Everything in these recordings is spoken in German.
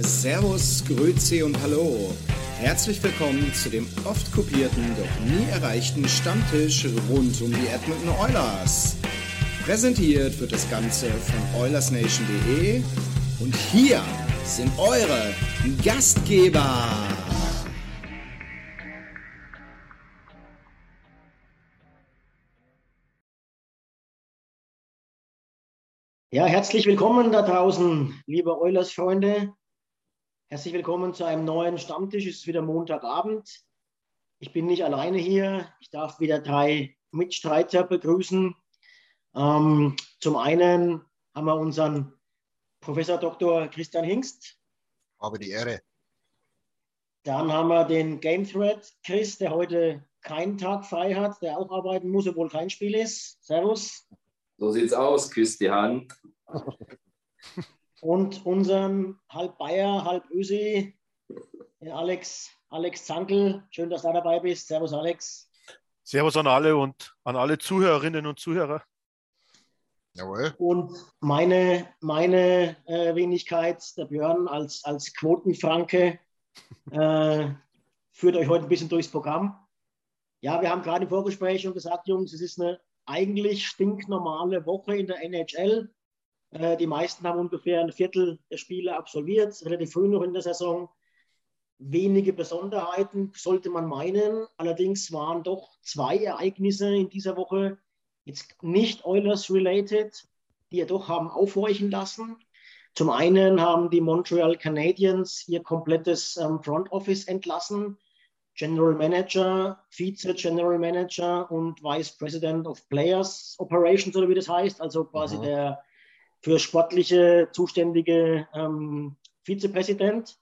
Servus, Grüezi und Hallo. Herzlich willkommen zu dem oft kopierten, doch nie erreichten Stammtisch rund um die Edmonton Oilers. Präsentiert wird das Ganze von OilersNation.de und hier sind eure Gastgeber. Ja, herzlich willkommen da draußen, liebe Oilers-Freunde. Herzlich willkommen zu einem neuen Stammtisch. Es ist wieder Montagabend. Ich bin nicht alleine hier. Ich darf wieder drei Mitstreiter begrüßen. Ähm, zum einen haben wir unseren Professor Dr. Christian Hingst. Habe die Ehre. Dann haben wir den Game Thread Chris, der heute keinen Tag frei hat, der auch arbeiten muss, obwohl kein Spiel ist. Servus. So sieht's aus, küsst die Hand. Und unseren halb Bayer, halb Ösi, Alex, Alex Zankel. Schön, dass du dabei bist. Servus, Alex. Servus an alle und an alle Zuhörerinnen und Zuhörer. Jawohl. Und meine, meine äh, Wenigkeit, der Björn als, als Quotenfranke, äh, führt euch heute ein bisschen durchs Programm. Ja, wir haben gerade im Vorgespräch schon gesagt, Jungs, es ist eine eigentlich stinknormale Woche in der NHL. Äh, die meisten haben ungefähr ein Viertel der Spiele absolviert, relativ früh noch in der Saison. Wenige Besonderheiten sollte man meinen. Allerdings waren doch zwei Ereignisse in dieser Woche jetzt nicht Oilers-related, die ja doch haben aufhorchen lassen. Zum einen haben die Montreal Canadiens ihr komplettes ähm, Front Office entlassen. General Manager, Vize General Manager und Vice President of Players Operations oder wie das heißt, also quasi Mhm. der für sportliche zuständige ähm, Vizepräsident.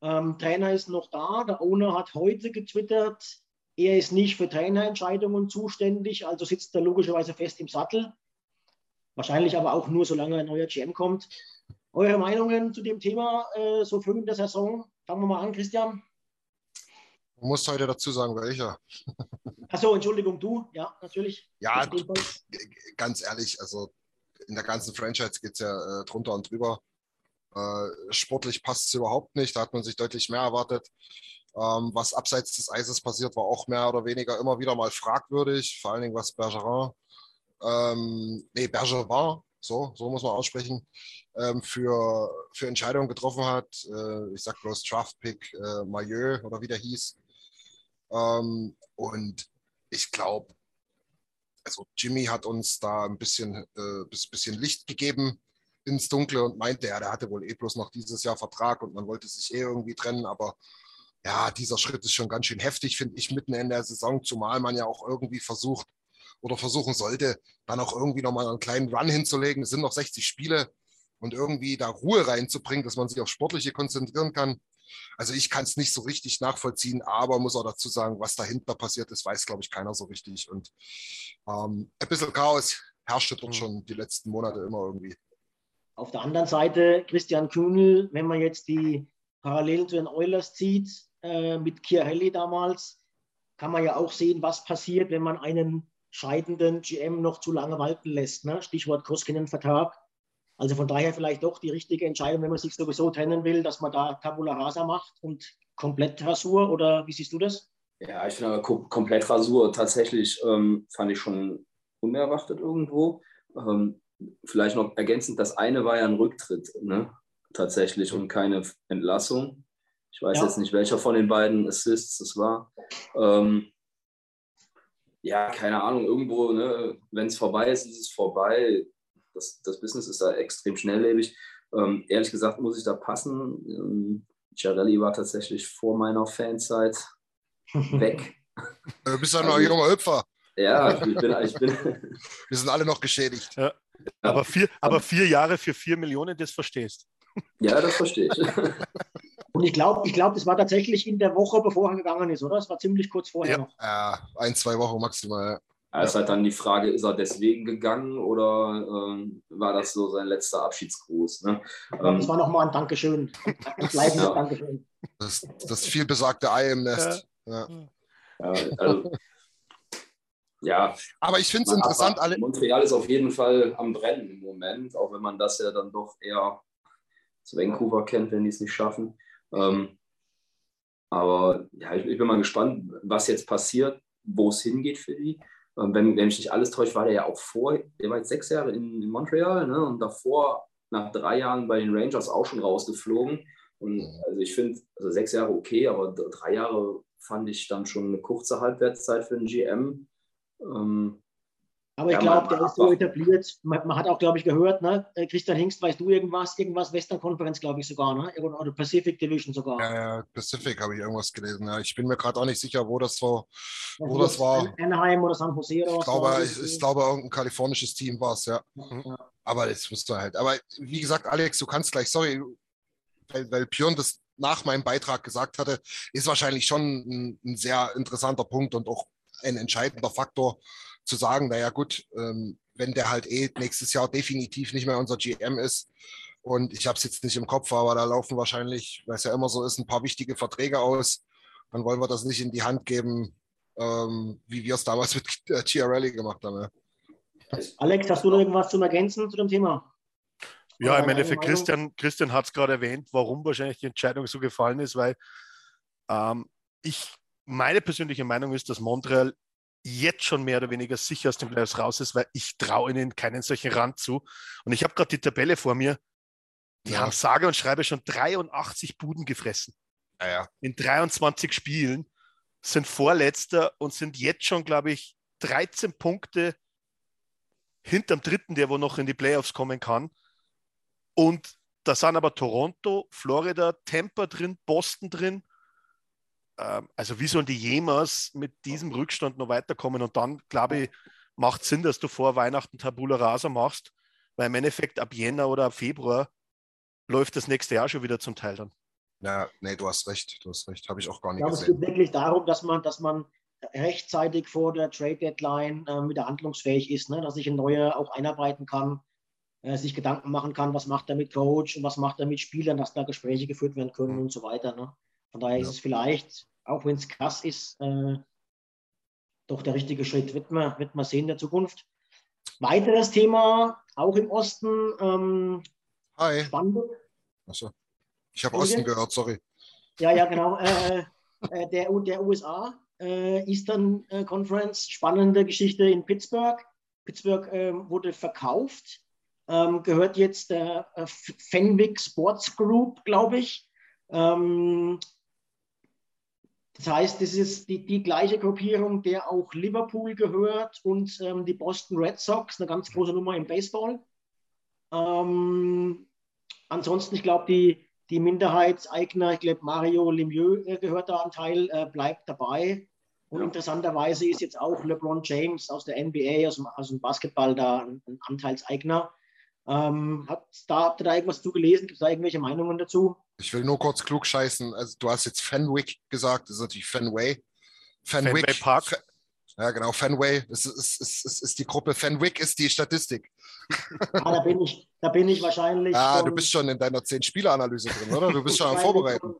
Ähm, Trainer ist noch da. Der Owner hat heute getwittert, er ist nicht für Trainerentscheidungen zuständig, also sitzt er logischerweise fest im Sattel. Wahrscheinlich aber auch nur, solange ein neuer GM kommt. Eure Meinungen zu dem Thema äh, so früh in der Saison? Fangen wir mal an, Christian. Du musst heute dazu sagen, welcher. Achso, Entschuldigung, du? Ja, natürlich. Ja, ganz ehrlich, also in der ganzen Franchise geht es ja äh, drunter und drüber. Äh, sportlich passt es überhaupt nicht. Da hat man sich deutlich mehr erwartet. Ähm, was abseits des Eises passiert, war auch mehr oder weniger immer wieder mal fragwürdig. Vor allen Dingen, was Bergerin, ähm, nee, Bergevin, so, so muss man aussprechen, ähm, für, für Entscheidungen getroffen hat. Äh, ich sag bloß Draftpick äh, Maillot oder wie der hieß. Ähm, und ich glaube, also Jimmy hat uns da ein bisschen, äh, bis- bisschen Licht gegeben ins Dunkle und meinte, ja, der hatte wohl eh bloß noch dieses Jahr Vertrag und man wollte sich eh irgendwie trennen, aber ja, dieser Schritt ist schon ganz schön heftig, finde ich, mitten in der Saison, zumal man ja auch irgendwie versucht oder versuchen sollte, dann auch irgendwie nochmal einen kleinen Run hinzulegen. Es sind noch 60 Spiele und irgendwie da Ruhe reinzubringen, dass man sich auf Sportliche konzentrieren kann. Also ich kann es nicht so richtig nachvollziehen, aber muss auch dazu sagen, was dahinter passiert ist, weiß, glaube ich, keiner so richtig. Und ähm, ein bisschen Chaos herrschte dort schon die letzten Monate immer irgendwie. Auf der anderen Seite, Christian Kühnel, wenn man jetzt die Parallelen zu den Oilers zieht, äh, mit Chiarelli damals, kann man ja auch sehen, was passiert, wenn man einen scheidenden GM noch zu lange walten lässt. Ne? Stichwort Koskinen-Vertrag. Also von daher vielleicht doch die richtige Entscheidung, wenn man sich sowieso trennen will, dass man da Tabula Rasa macht und komplett Rasur. Oder wie siehst du das? Ja, ich finde aber kom komplett Rasur tatsächlich ähm, fand ich schon unerwartet irgendwo. Ähm, vielleicht noch ergänzend, das eine war ja ein Rücktritt, ne? Tatsächlich und keine Entlassung. Ich weiß Ja. jetzt nicht, welcher von den beiden Assists es war. Ähm, ja, keine Ahnung, irgendwo, ne, wenn es vorbei ist, ist es vorbei. Das, das Business ist da extrem schnelllebig. Ähm, ehrlich gesagt muss ich da passen. Ähm, Ciarelli war tatsächlich vor meiner Fanzeit weg. Du bist ja noch ein junger Hüpfer. Ja, ich bin, ich bin, Wir sind alle noch geschädigt. Aber, vier, aber vier Jahre für vier Millionen, das verstehst. Ja, das verstehe ich. Und ich glaube, ich glaub, das war tatsächlich in der Woche, bevor er gegangen ist, oder? Das war ziemlich kurz vorher Ja. noch. Ja, ein, zwei Wochen maximal. Ja, ist halt dann die Frage, ist er deswegen gegangen oder ähm, war das so sein letzter Abschiedsgruß? Ne? Aber Das Ähm, war nochmal ein Dankeschön. Ein bleibendes Ja. Dankeschön. Das, das vielbesagte Ei im Nest. Ja. ja, also, ja, Aber ich finde es interessant, alle. Montreal ist auf jeden Fall am Brennen im Moment, auch wenn man das ja dann doch eher zu Vancouver kennt, wenn die es nicht schaffen. Ähm, aber ja, ich, ich bin mal gespannt, was jetzt passiert, wo es hingeht für die. Ähm, wenn, wenn mich nicht alles täuscht, war der ja auch vor, der war jetzt sechs Jahre in, in Montreal ne? und davor nach drei Jahren bei den Rangers auch schon rausgeflogen. Und also ich finde, also sechs Jahre okay, aber drei Jahre fand ich dann schon eine kurze Halbwertszeit für einen GM. Ähm, Aber ich Ja, glaube, man- der ist so etabliert. Man, man hat auch, glaube ich, gehört, ne? Äh, Christian Hingst, weißt du irgendwas? Irgendwas Western-Konferenz, glaube ich sogar, ne? Oder Pacific Division sogar. Ja, ja, Pacific habe ich irgendwas gelesen. Ja, ich bin mir gerade auch nicht sicher, wo das war. Also wo das war. Anaheim oder San Jose oder Ich was glaube, ich, ich glaube, irgendein kalifornisches Team war es, ja. Ja. Aber das musst du halt. Aber wie gesagt, Alex, du kannst gleich, sorry, weil, weil Björn das nach meinem Beitrag gesagt hatte, ist wahrscheinlich schon ein, ein sehr interessanter Punkt und auch ein entscheidender Faktor zu sagen, naja gut, ähm, wenn der halt eh nächstes Jahr definitiv nicht mehr unser GM ist und ich habe es jetzt nicht im Kopf, aber da laufen wahrscheinlich, weil es ja immer so ist, ein paar wichtige Verträge aus, dann wollen wir das nicht in die Hand geben, ähm, wie wir es damals mit äh, Chiarelli gemacht haben. Ja. Alex, hast du noch irgendwas zum Ergänzen zu dem Thema? Ja, Oder im Endeffekt? Christian, Christian hat es gerade erwähnt, warum wahrscheinlich die Entscheidung so gefallen ist, weil ähm, ich, meine persönliche Meinung ist, dass Montreal jetzt schon mehr oder weniger sicher aus den Playoffs raus ist, weil ich traue ihnen keinen solchen Rand zu. Und ich habe gerade die Tabelle vor mir. Die Ja. haben sage und schreibe schon 83 Buden gefressen Ja, ja. in 23 Spielen, sind Vorletzter und sind jetzt schon, glaube ich, 13 Punkte hinterm dritten, der wo noch in die Playoffs kommen kann. Und da sind aber Toronto, Florida, Tampa drin, Boston drin. Ähm, also wie sollen die jemals mit diesem Rückstand noch weiterkommen? Und dann, glaube ich, macht Sinn, dass du vor Weihnachten Tabula Rasa machst, weil im Endeffekt ab Jänner oder ab Februar läuft das nächste Jahr schon wieder zum Teil dann. Ja, nee, du hast recht, du hast recht, habe ich auch gar Ich nicht glaube, es gesehen. geht wirklich darum, dass man, dass man rechtzeitig vor der Trade Deadline äh, wieder handlungsfähig ist, ne? dass sich ein neuer auch einarbeiten kann, äh, sich Gedanken machen kann, was macht er mit Coach und was macht er mit Spielern, dass da Gespräche geführt werden können und so weiter. Ne? Von daher ist Ja. es vielleicht, auch wenn es krass ist, äh, doch der richtige Schritt. Wird man, wird man sehen in der Zukunft. Weiteres Thema, auch im Osten, ähm, Hi. spannend. Achso. Ich habe? Osten gehört, sorry. Ja, ja, genau. Äh, äh, der, der USA, äh, Eastern äh, Conference, spannende Geschichte in Pittsburgh. Pittsburgh ähm, wurde verkauft, ähm, gehört jetzt der äh, Fenwick Sports Group, glaube ich. Ähm, das heißt, das ist die, die gleiche Gruppierung, der auch Liverpool gehört und ähm, die Boston Red Sox, eine ganz große Nummer im Baseball. Ähm, ansonsten, ich glaube, die, die Minderheitseigner, ich glaube, Mario Lemieux äh, gehört da ein Teil, äh, bleibt dabei. Und Ja. interessanterweise ist jetzt auch LeBron James aus der NBA, aus dem, aus dem Basketball da ein, ein Anteilseigner. Ähm, hat, da, habt ihr da irgendwas zu gelesen? Gibt es da irgendwelche Meinungen dazu? Ich will nur kurz klug scheißen. Also, du hast jetzt Fenwick gesagt, das ist natürlich Fenway. Fenwick. Fenway Park. Ja, genau, Fenway. Es ist, ist, ist, ist, die Gruppe. Fenwick ist die Statistik. Ah, da, bin ich, da bin ich wahrscheinlich. Ah, du von- bist schon in deiner 10-Spieler-Analyse drin, oder? Du bist schon am Vorbereiten. Von,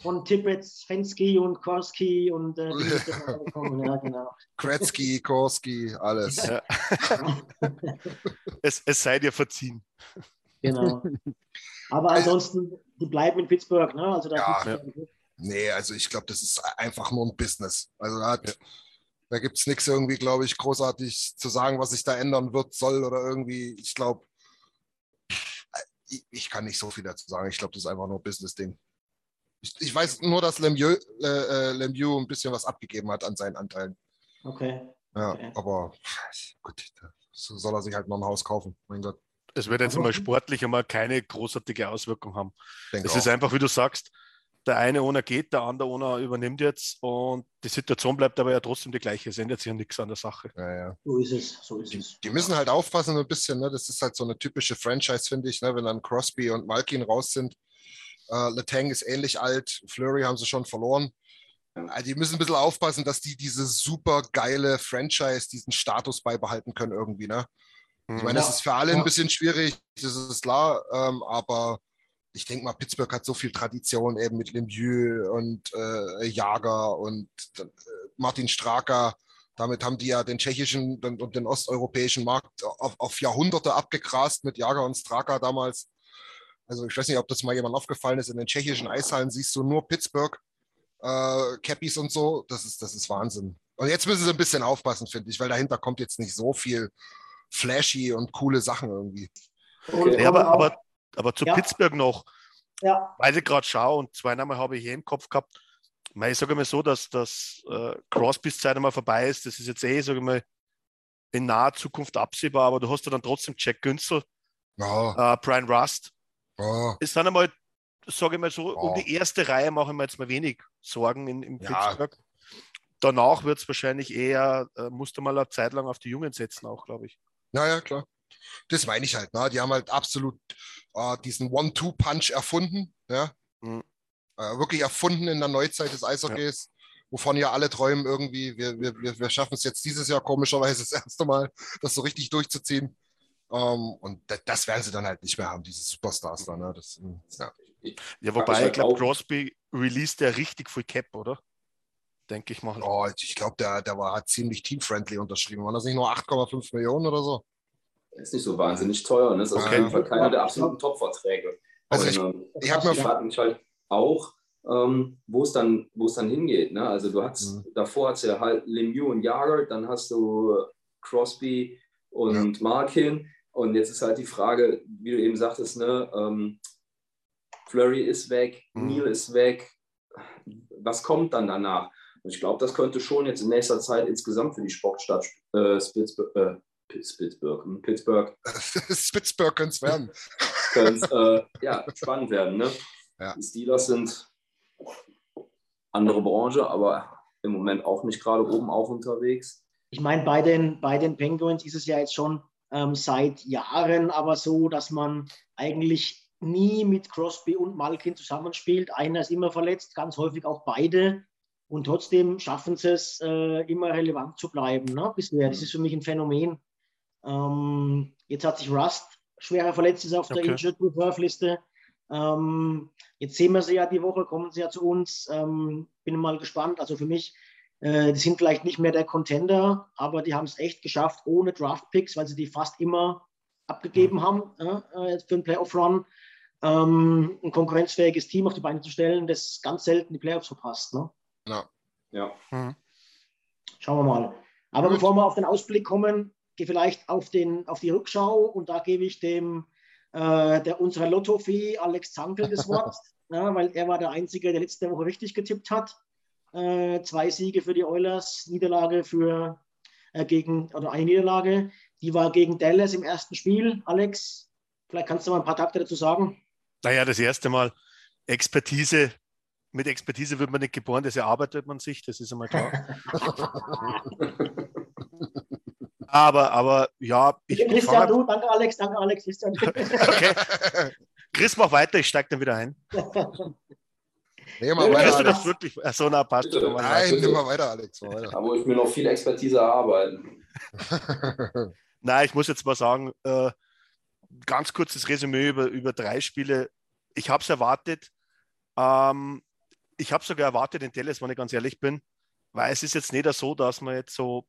von Tippett, Fensky und Korski und äh, ja, genau. Kretzky, Korski, alles. Ja. es, es sei dir verziehen. genau. Aber ansonsten, die bleiben in Pittsburgh, ne? Also da Ja, gibt's- Nee, also ich glaube, das ist einfach nur ein Business. Also da, hat, da gibt es nichts irgendwie, glaube ich, großartig zu sagen, was sich da ändern wird, soll oder irgendwie. Ich glaube, ich, ich kann nicht so viel dazu sagen. Ich glaube, das ist einfach nur ein Business-Ding. Ich, ich weiß nur, dass Lemieux, äh, äh, Lemieux ein bisschen was abgegeben hat an seinen Anteilen. Okay. Ja, Okay. aber gut, so soll er sich halt noch ein Haus kaufen. Mein Gott, Es wird jetzt mal sportlich einmal keine großartige Auswirkung haben. Es ist einfach, wie du sagst, der eine ohne geht, der andere ohne übernimmt jetzt und die Situation bleibt aber ja trotzdem die gleiche. Es ändert sich ja nichts an der Sache. Ja, ja. So ist es, so ist es. Die müssen halt aufpassen ein bisschen. Ne? Das ist halt so eine typische Franchise, finde ich, ne? wenn dann Crosby und Malkin raus sind. Äh, Letang ist ähnlich alt, Flurry haben sie schon verloren. Also die müssen ein bisschen aufpassen, dass die diese super geile Franchise, diesen Status beibehalten können irgendwie. Ne? Ich meine, das Ja. ist für alle Ja. ein bisschen schwierig, das ist klar, ähm, aber ich denke mal, Pittsburgh hat so viel Tradition eben mit Lemieux und äh, Jager und äh, Martin Straka. Damit haben die ja den tschechischen und, den osteuropäischen Markt auf, auf Jahrhunderte abgegrast mit Jager und Straka damals. Also ich weiß nicht, ob das mal jemand aufgefallen ist. In den tschechischen Eishallen siehst du nur Pittsburgh, äh, Cappies und so. Das ist, das ist Wahnsinn. Und jetzt müssen sie ein bisschen aufpassen, finde ich, weil dahinter kommt jetzt nicht so viel flashy und coole Sachen irgendwie. Und Ja, aber, aber, aber zu Ja. Pittsburgh noch, ja, weil ich gerade schaue und zwei Namen habe ich hier im Kopf gehabt. Ich, sage mal so, dass, dass äh, Crosbys Zeit einmal vorbei ist. Das ist jetzt eh, sage ich mal, in naher Zukunft absehbar, aber du hast ja dann trotzdem Jack Günzel, Ja, äh, Brian Rust. ja, Es sind einmal, sage ich mal so, um Ja. die erste Reihe mache ich mir jetzt mal wenig Sorgen in, in Ja. Pittsburgh. Danach wird es wahrscheinlich eher, äh, musst du mal eine Zeit lang auf die Jungen setzen, auch, glaube ich. Ja, ja, klar. Das meine ich halt. Ne? Die haben halt absolut äh, diesen One-Two-Punch erfunden. Ja? Mhm. Äh, wirklich erfunden in der Neuzeit des Eishockeys, wovon ja alle träumen irgendwie. Wir, wir, wir, schaffen es jetzt dieses Jahr komischerweise das erste Mal, das so richtig durchzuziehen. Ähm, und da- das werden sie dann halt nicht mehr haben, diese Superstars da. Ne? Das, mm, ja. Ja, wobei, ich glaube, Crosby released ja richtig viel Cap, oder? Denke ich mal. oh, ich glaube, der, der war ziemlich team-friendly unterschrieben. Waren das nicht nur 8,5 Millionen oder so? Ist nicht so wahnsinnig teuer. Ne? Ist auf jeden Fall keiner der absoluten Top-Verträge. Also ich, Und, ähm, ich habe mir ich mich halt auch, ähm, wo es dann, wo es dann hingeht. Ne? Also du hast Mhm. davor hast du ja halt Lemieux und Jager, dann hast du Crosby und Markin. Und jetzt ist halt die Frage, wie du eben sagtest, ne, ähm, Flurry ist weg, Mhm. Neil ist weg. Was kommt dann danach? Und ich glaube, das könnte schon jetzt in nächster Zeit insgesamt für die Sportstadt äh, Spitzburg, äh, Pittsburgh, hm, Pittsburgh Spitzberg könnte es werden. könnte äh, ja, spannend werden. Ne? Ja. Die Steelers sind andere Branche, aber im Moment auch nicht gerade oben auch unterwegs. ich meine, bei den, bei den Penguins ist es ja jetzt schon ähm, seit Jahren aber so, dass man eigentlich nie mit Crosby und Malkin zusammenspielt. Einer ist immer verletzt, ganz häufig auch beide. Und trotzdem schaffen sie es, äh, immer relevant zu bleiben. Ne? Bisher. Das ist für mich ein Phänomen. Ähm, jetzt hat sich Rust schwerer verletzt, ist auf der Okay. Injured Reserve Liste. Ähm, jetzt sehen wir sie ja die Woche, kommen sie ja zu uns. Ähm, bin mal gespannt. Also für mich, äh, die sind vielleicht nicht mehr der Contender, aber die haben es echt geschafft ohne Draft Picks, weil sie die fast immer abgegeben haben äh, für einen Playoff-Run. Ähm, ein konkurrenzfähiges Team auf die Beine zu stellen, das ganz selten die Playoffs verpasst. Ne? Ja. Ja, Schauen wir mal. Aber Gut. bevor wir auf den Ausblick kommen, gehe vielleicht auf, den, auf die Rückschau und da gebe ich dem äh, der unserer Lottofee Alex Zankel das Wort, ja, weil er war der Einzige, der letzte Woche richtig getippt hat. Äh, zwei Siege für die Oilers, Niederlage für äh, gegen oder eine Niederlage. Die war gegen Dallas im ersten Spiel. Alex, vielleicht kannst du mal ein paar Takte dazu sagen. Naja, das erste Mal Expertise. Mit Expertise wird man nicht geboren, das erarbeitet man sich, das ist einmal klar. aber, aber ja, ich Christian, du, danke Alex, danke Alex, Christian. Okay. Chris, mach weiter, ich steige dann wieder ein. Nee, mal Ja, weiter, Alex. das wirklich. Achso, na, passt. Bitte. Mal Nein, bitte. nimm mal weiter, Alex. Mal weiter. da muss ich mir noch viel Expertise erarbeiten. Nein, ich muss jetzt mal sagen, äh, ganz kurzes Resümee über, über drei Spiele. Ich habe es erwartet. Ähm, ich habe sogar erwartet in Dallas, wenn ich ganz ehrlich bin, weil es ist jetzt nicht so, dass wir jetzt so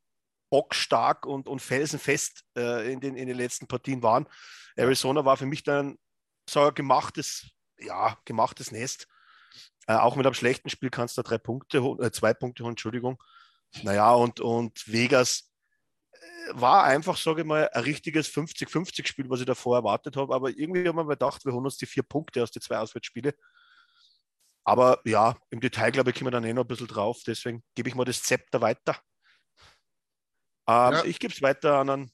bockstark und, und felsenfest äh, in, den, in den letzten Partien waren. Arizona war für mich dann so ein gemachtes, ja, gemachtes Nest. Äh, auch mit einem schlechten Spiel kannst du drei Punkte, äh, zwei Punkte holen, Entschuldigung. Naja, und, und Vegas äh, war einfach, sage ich mal, ein richtiges 50-50-Spiel, was ich davor erwartet habe. Aber irgendwie haben wir gedacht, wir holen uns die vier Punkte aus den zwei Auswärtsspiele. Aber ja, im Detail, glaube ich, kommen wir dann eh noch ein bisschen drauf. Deswegen gebe ich mal das Zepter weiter. Ähm, Ja. Ich gebe es weiter an einen,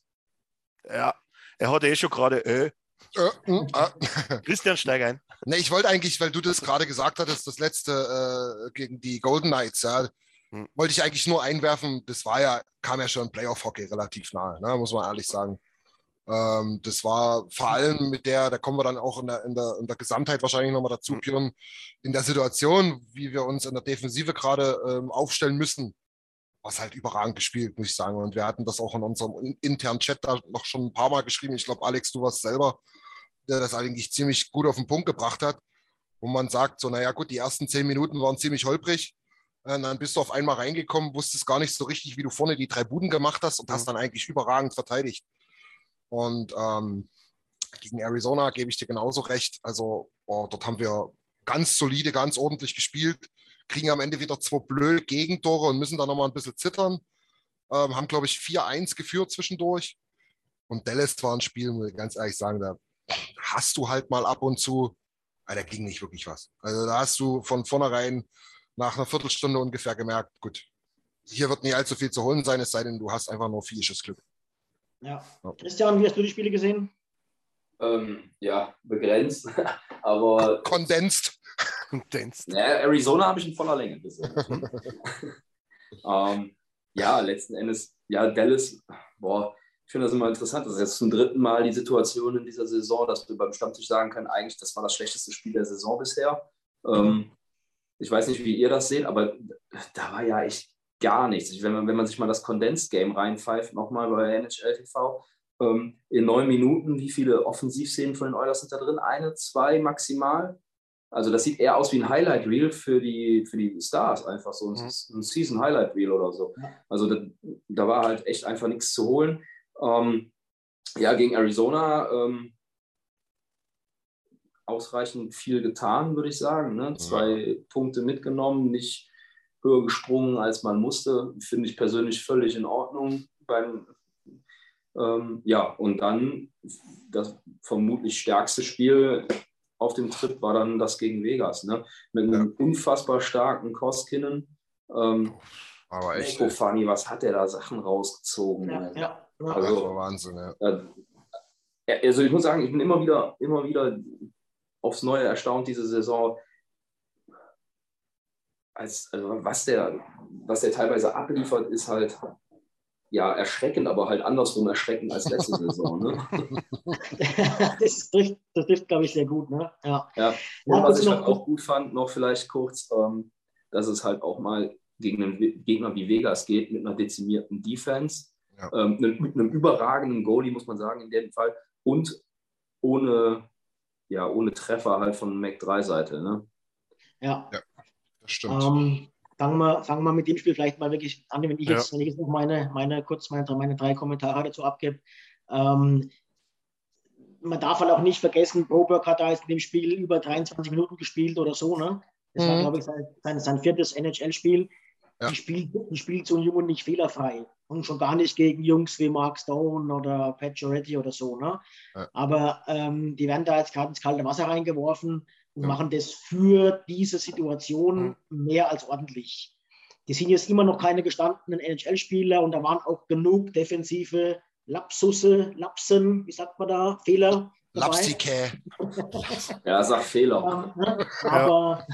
ja, er hat eh schon gerade Ö Äh, hm, äh. Christian, steig ein. Ne, ich wollte eigentlich, weil du das gerade gesagt hattest, das letzte äh, gegen die Golden Knights, ja, Hm. wollte ich eigentlich nur einwerfen, das war ja, kam ja schon Playoff-Hockey relativ nahe, ne, muss man ehrlich sagen. Ähm, das war vor allem mit der, da kommen wir dann auch in der, in der, in der Gesamtheit wahrscheinlich nochmal dazu, Mhm. Björn, in der Situation, wie wir uns in der Defensive gerade ähm, aufstellen müssen, was halt überragend gespielt, muss ich sagen. Und wir hatten das auch in unserem in- internen Chat da noch schon ein paar Mal geschrieben. Ich glaube, Alex, du warst selber, der das eigentlich ziemlich gut auf den Punkt gebracht hat, wo man sagt, so, naja gut, die ersten zehn Minuten waren ziemlich holprig. Äh, Dann bist du auf einmal reingekommen, wusstest gar nicht so richtig, wie du vorne die drei Buden gemacht hast und hast dann eigentlich überragend verteidigt. Und ähm, gegen Arizona gebe ich dir genauso recht. Also oh, dort haben wir ganz solide, ganz ordentlich gespielt, kriegen am Ende wieder zwei blöde Gegentore und müssen dann nochmal ein bisschen zittern. Ähm, haben, glaube ich, 4-1 geführt zwischendurch. Und Dallas war ein Spiel, muss ich ganz ehrlich sagen, da hast du halt mal ab und zu, da ging nicht wirklich was. Also da hast du von vornherein nach einer Viertelstunde ungefähr gemerkt, gut, hier wird nicht allzu viel zu holen sein, es sei denn, du hast einfach nur physisches Glück. Ja. Christian, wie hast du die Spiele gesehen? Ähm, ja, begrenzt. Aber Kondenst. Kondens. ja, Arizona habe ich in voller Länge gesehen. ähm, ja, letzten Endes, ja, Dallas, boah, ich finde das immer interessant. Das ist jetzt zum dritten Mal die Situation in dieser Saison, dass wir beim Stammtisch sagen können, eigentlich, das war das schlechteste Spiel der Saison bisher. Ähm, ich weiß nicht, wie ihr das seht, aber da war ja echt gar nichts. Wenn man, wenn man sich mal das Condensed Game reinpfeift, nochmal bei NHL TV, ähm, in neun Minuten, wie viele Offensivszenen von den Oilers sind da drin? Eine, zwei maximal? Also das sieht eher aus wie ein Highlight Reel für die, für die Stars, einfach so ein, Mhm. Season Highlight Reel oder so. Also da, da war halt echt einfach nichts zu holen. Ähm, ja, gegen Arizona ähm, ausreichend viel getan, würde ich sagen. Ne? Zwei Punkte mitgenommen, nicht höher gesprungen, als man musste. Finde ich persönlich völlig in Ordnung. Beim, ähm, ja, und dann das vermutlich stärkste Spiel auf dem Trip war dann das gegen Vegas. Ne? Mit einem unfassbar starken Koskinen. Ähm, Aber echt. Fanny, was hat der da Sachen rausgezogen? Ja, ey? ja. ja. Das Also, war Wahnsinn, ja. ja, also ich muss sagen, ich bin immer wieder, immer wieder aufs Neue erstaunt diese Saison, als also was der, was der teilweise abliefert, ist halt ja erschreckend, aber halt andersrum erschreckend als letzte Saison. Ne? das trifft, das trifft glaube ich, sehr gut. Ne? Ja. Ja. Ja, Und was kurz ich halt auch gut fand, noch vielleicht kurz, ähm, dass es halt auch mal gegen einen Gegner wie Vegas geht mit einer dezimierten Defense, Ja. ähm, ne- mit einem überragenden Goalie, muss man sagen, in dem Fall, und ohne, ja, ohne Treffer halt von Mac 3 Seite. Ne? ja. Das stimmt. Ähm, fangen, wir, fangen wir mit dem Spiel vielleicht mal wirklich an, wenn ich Ja. jetzt, wenn ich jetzt noch meine, meine, kurz meine, meine drei Kommentare dazu abgebe. Ähm, man darf halt auch nicht vergessen, Broberg hat da jetzt in dem Spiel über 23 Minuten gespielt oder so. Ne? Das war, Mhm. glaube ich, sein, sein, sein viertes NHL-Spiel. Ja. Die, spielt, die spielt so ein Junge nicht fehlerfrei. Und schon gar nicht gegen Jungs wie Mark Stone oder Pat Giorgetti oder so. Ne? Ja. Aber ähm, die werden da jetzt gerade ins kalte Wasser reingeworfen und Ja. machen das für diese Situation mehr als ordentlich. Die sind jetzt immer noch keine gestandenen NHL-Spieler und da waren auch genug defensive Lapsusse, Lapsen, wie sagt man da, Fehler. Lapsike. Ja, sag Fehler. Ähm, ne? aber,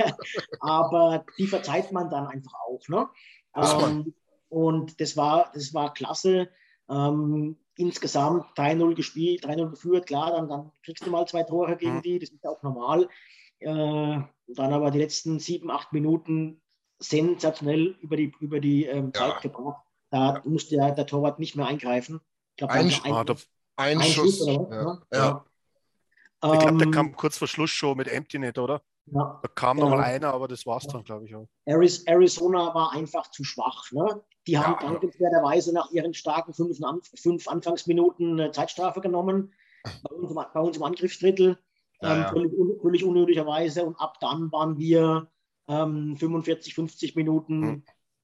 aber die verzeiht man dann einfach auch. Ne? Ähm, und das war, das war klasse. Ähm, insgesamt 3-0 gespielt, 3-0 geführt, klar, dann, dann kriegst du mal zwei Tore gegen Mhm. die, das ist auch normal. Äh, dann aber die letzten sieben, acht Minuten sensationell über die, über die ähm, Ja. Zeit gebracht. Da musste der, der Torwart nicht mehr eingreifen. Ich glaube, Ein- Ah, da, Ein, ein Schuss. Schuss oder was, ja. ne? Ja. ich glaube, der Ähm, kam kurz vor Schluss schon mit Empty Net, oder? ja. Da kam Genau. noch mal einer, aber das war's dann, glaube ich auch. Arizona war einfach zu schwach. Ne? Die haben Ja. dankenswerterweise nach ihren starken fünf, fünf Anfangsminuten eine Zeitstrafe genommen. Bei uns, im- bei uns im Angriffsdrittel. Ja, ähm, ja. Völlig, un, völlig unnötigerweise. Und ab dann waren wir ähm, 45, 50 Minuten. Mhm.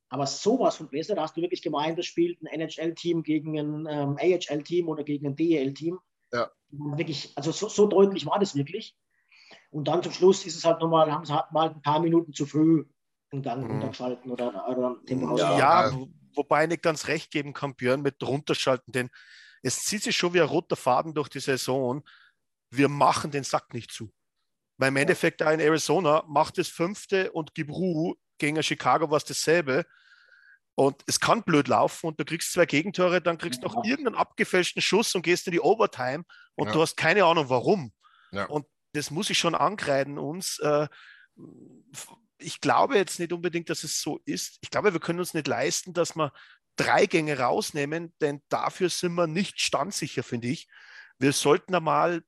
Aber sowas von besser. Da hast du wirklich gemeint, das spielt ein NHL-Team gegen ein ähm, AHL-Team oder gegen ein DEL-Team. Ja. Wirklich, also so, so deutlich war das wirklich. Und dann zum Schluss ist es halt nochmal, haben sie halt mal ein paar Minuten zu früh einen Gang Mhm. runtergeschalten oder, oder Tempo Ja. rausgefahren. Ja, Ja. wo- wobei ich nicht ganz recht geben kann, Björn, mit runterschalten, denn es zieht sich schon wie ein roter Faden durch die Saison. Wir machen den Sack nicht zu. Weil im Endeffekt da in Arizona macht das fünfte und gib Ruhe gegen Chicago war es dasselbe. Und es kann blöd laufen und du kriegst zwei Gegentore, dann kriegst du noch irgendeinen abgefälschten Schuss und gehst in die Overtime und Ja. du hast keine Ahnung warum. Ja. Und das muss ich schon ankreiden uns. Äh, ich glaube jetzt nicht unbedingt, dass es so ist. Ich glaube, wir können uns nicht leisten, dass wir drei Gänge rausnehmen, denn dafür sind wir nicht standsicher, finde ich. Wir sollten einmal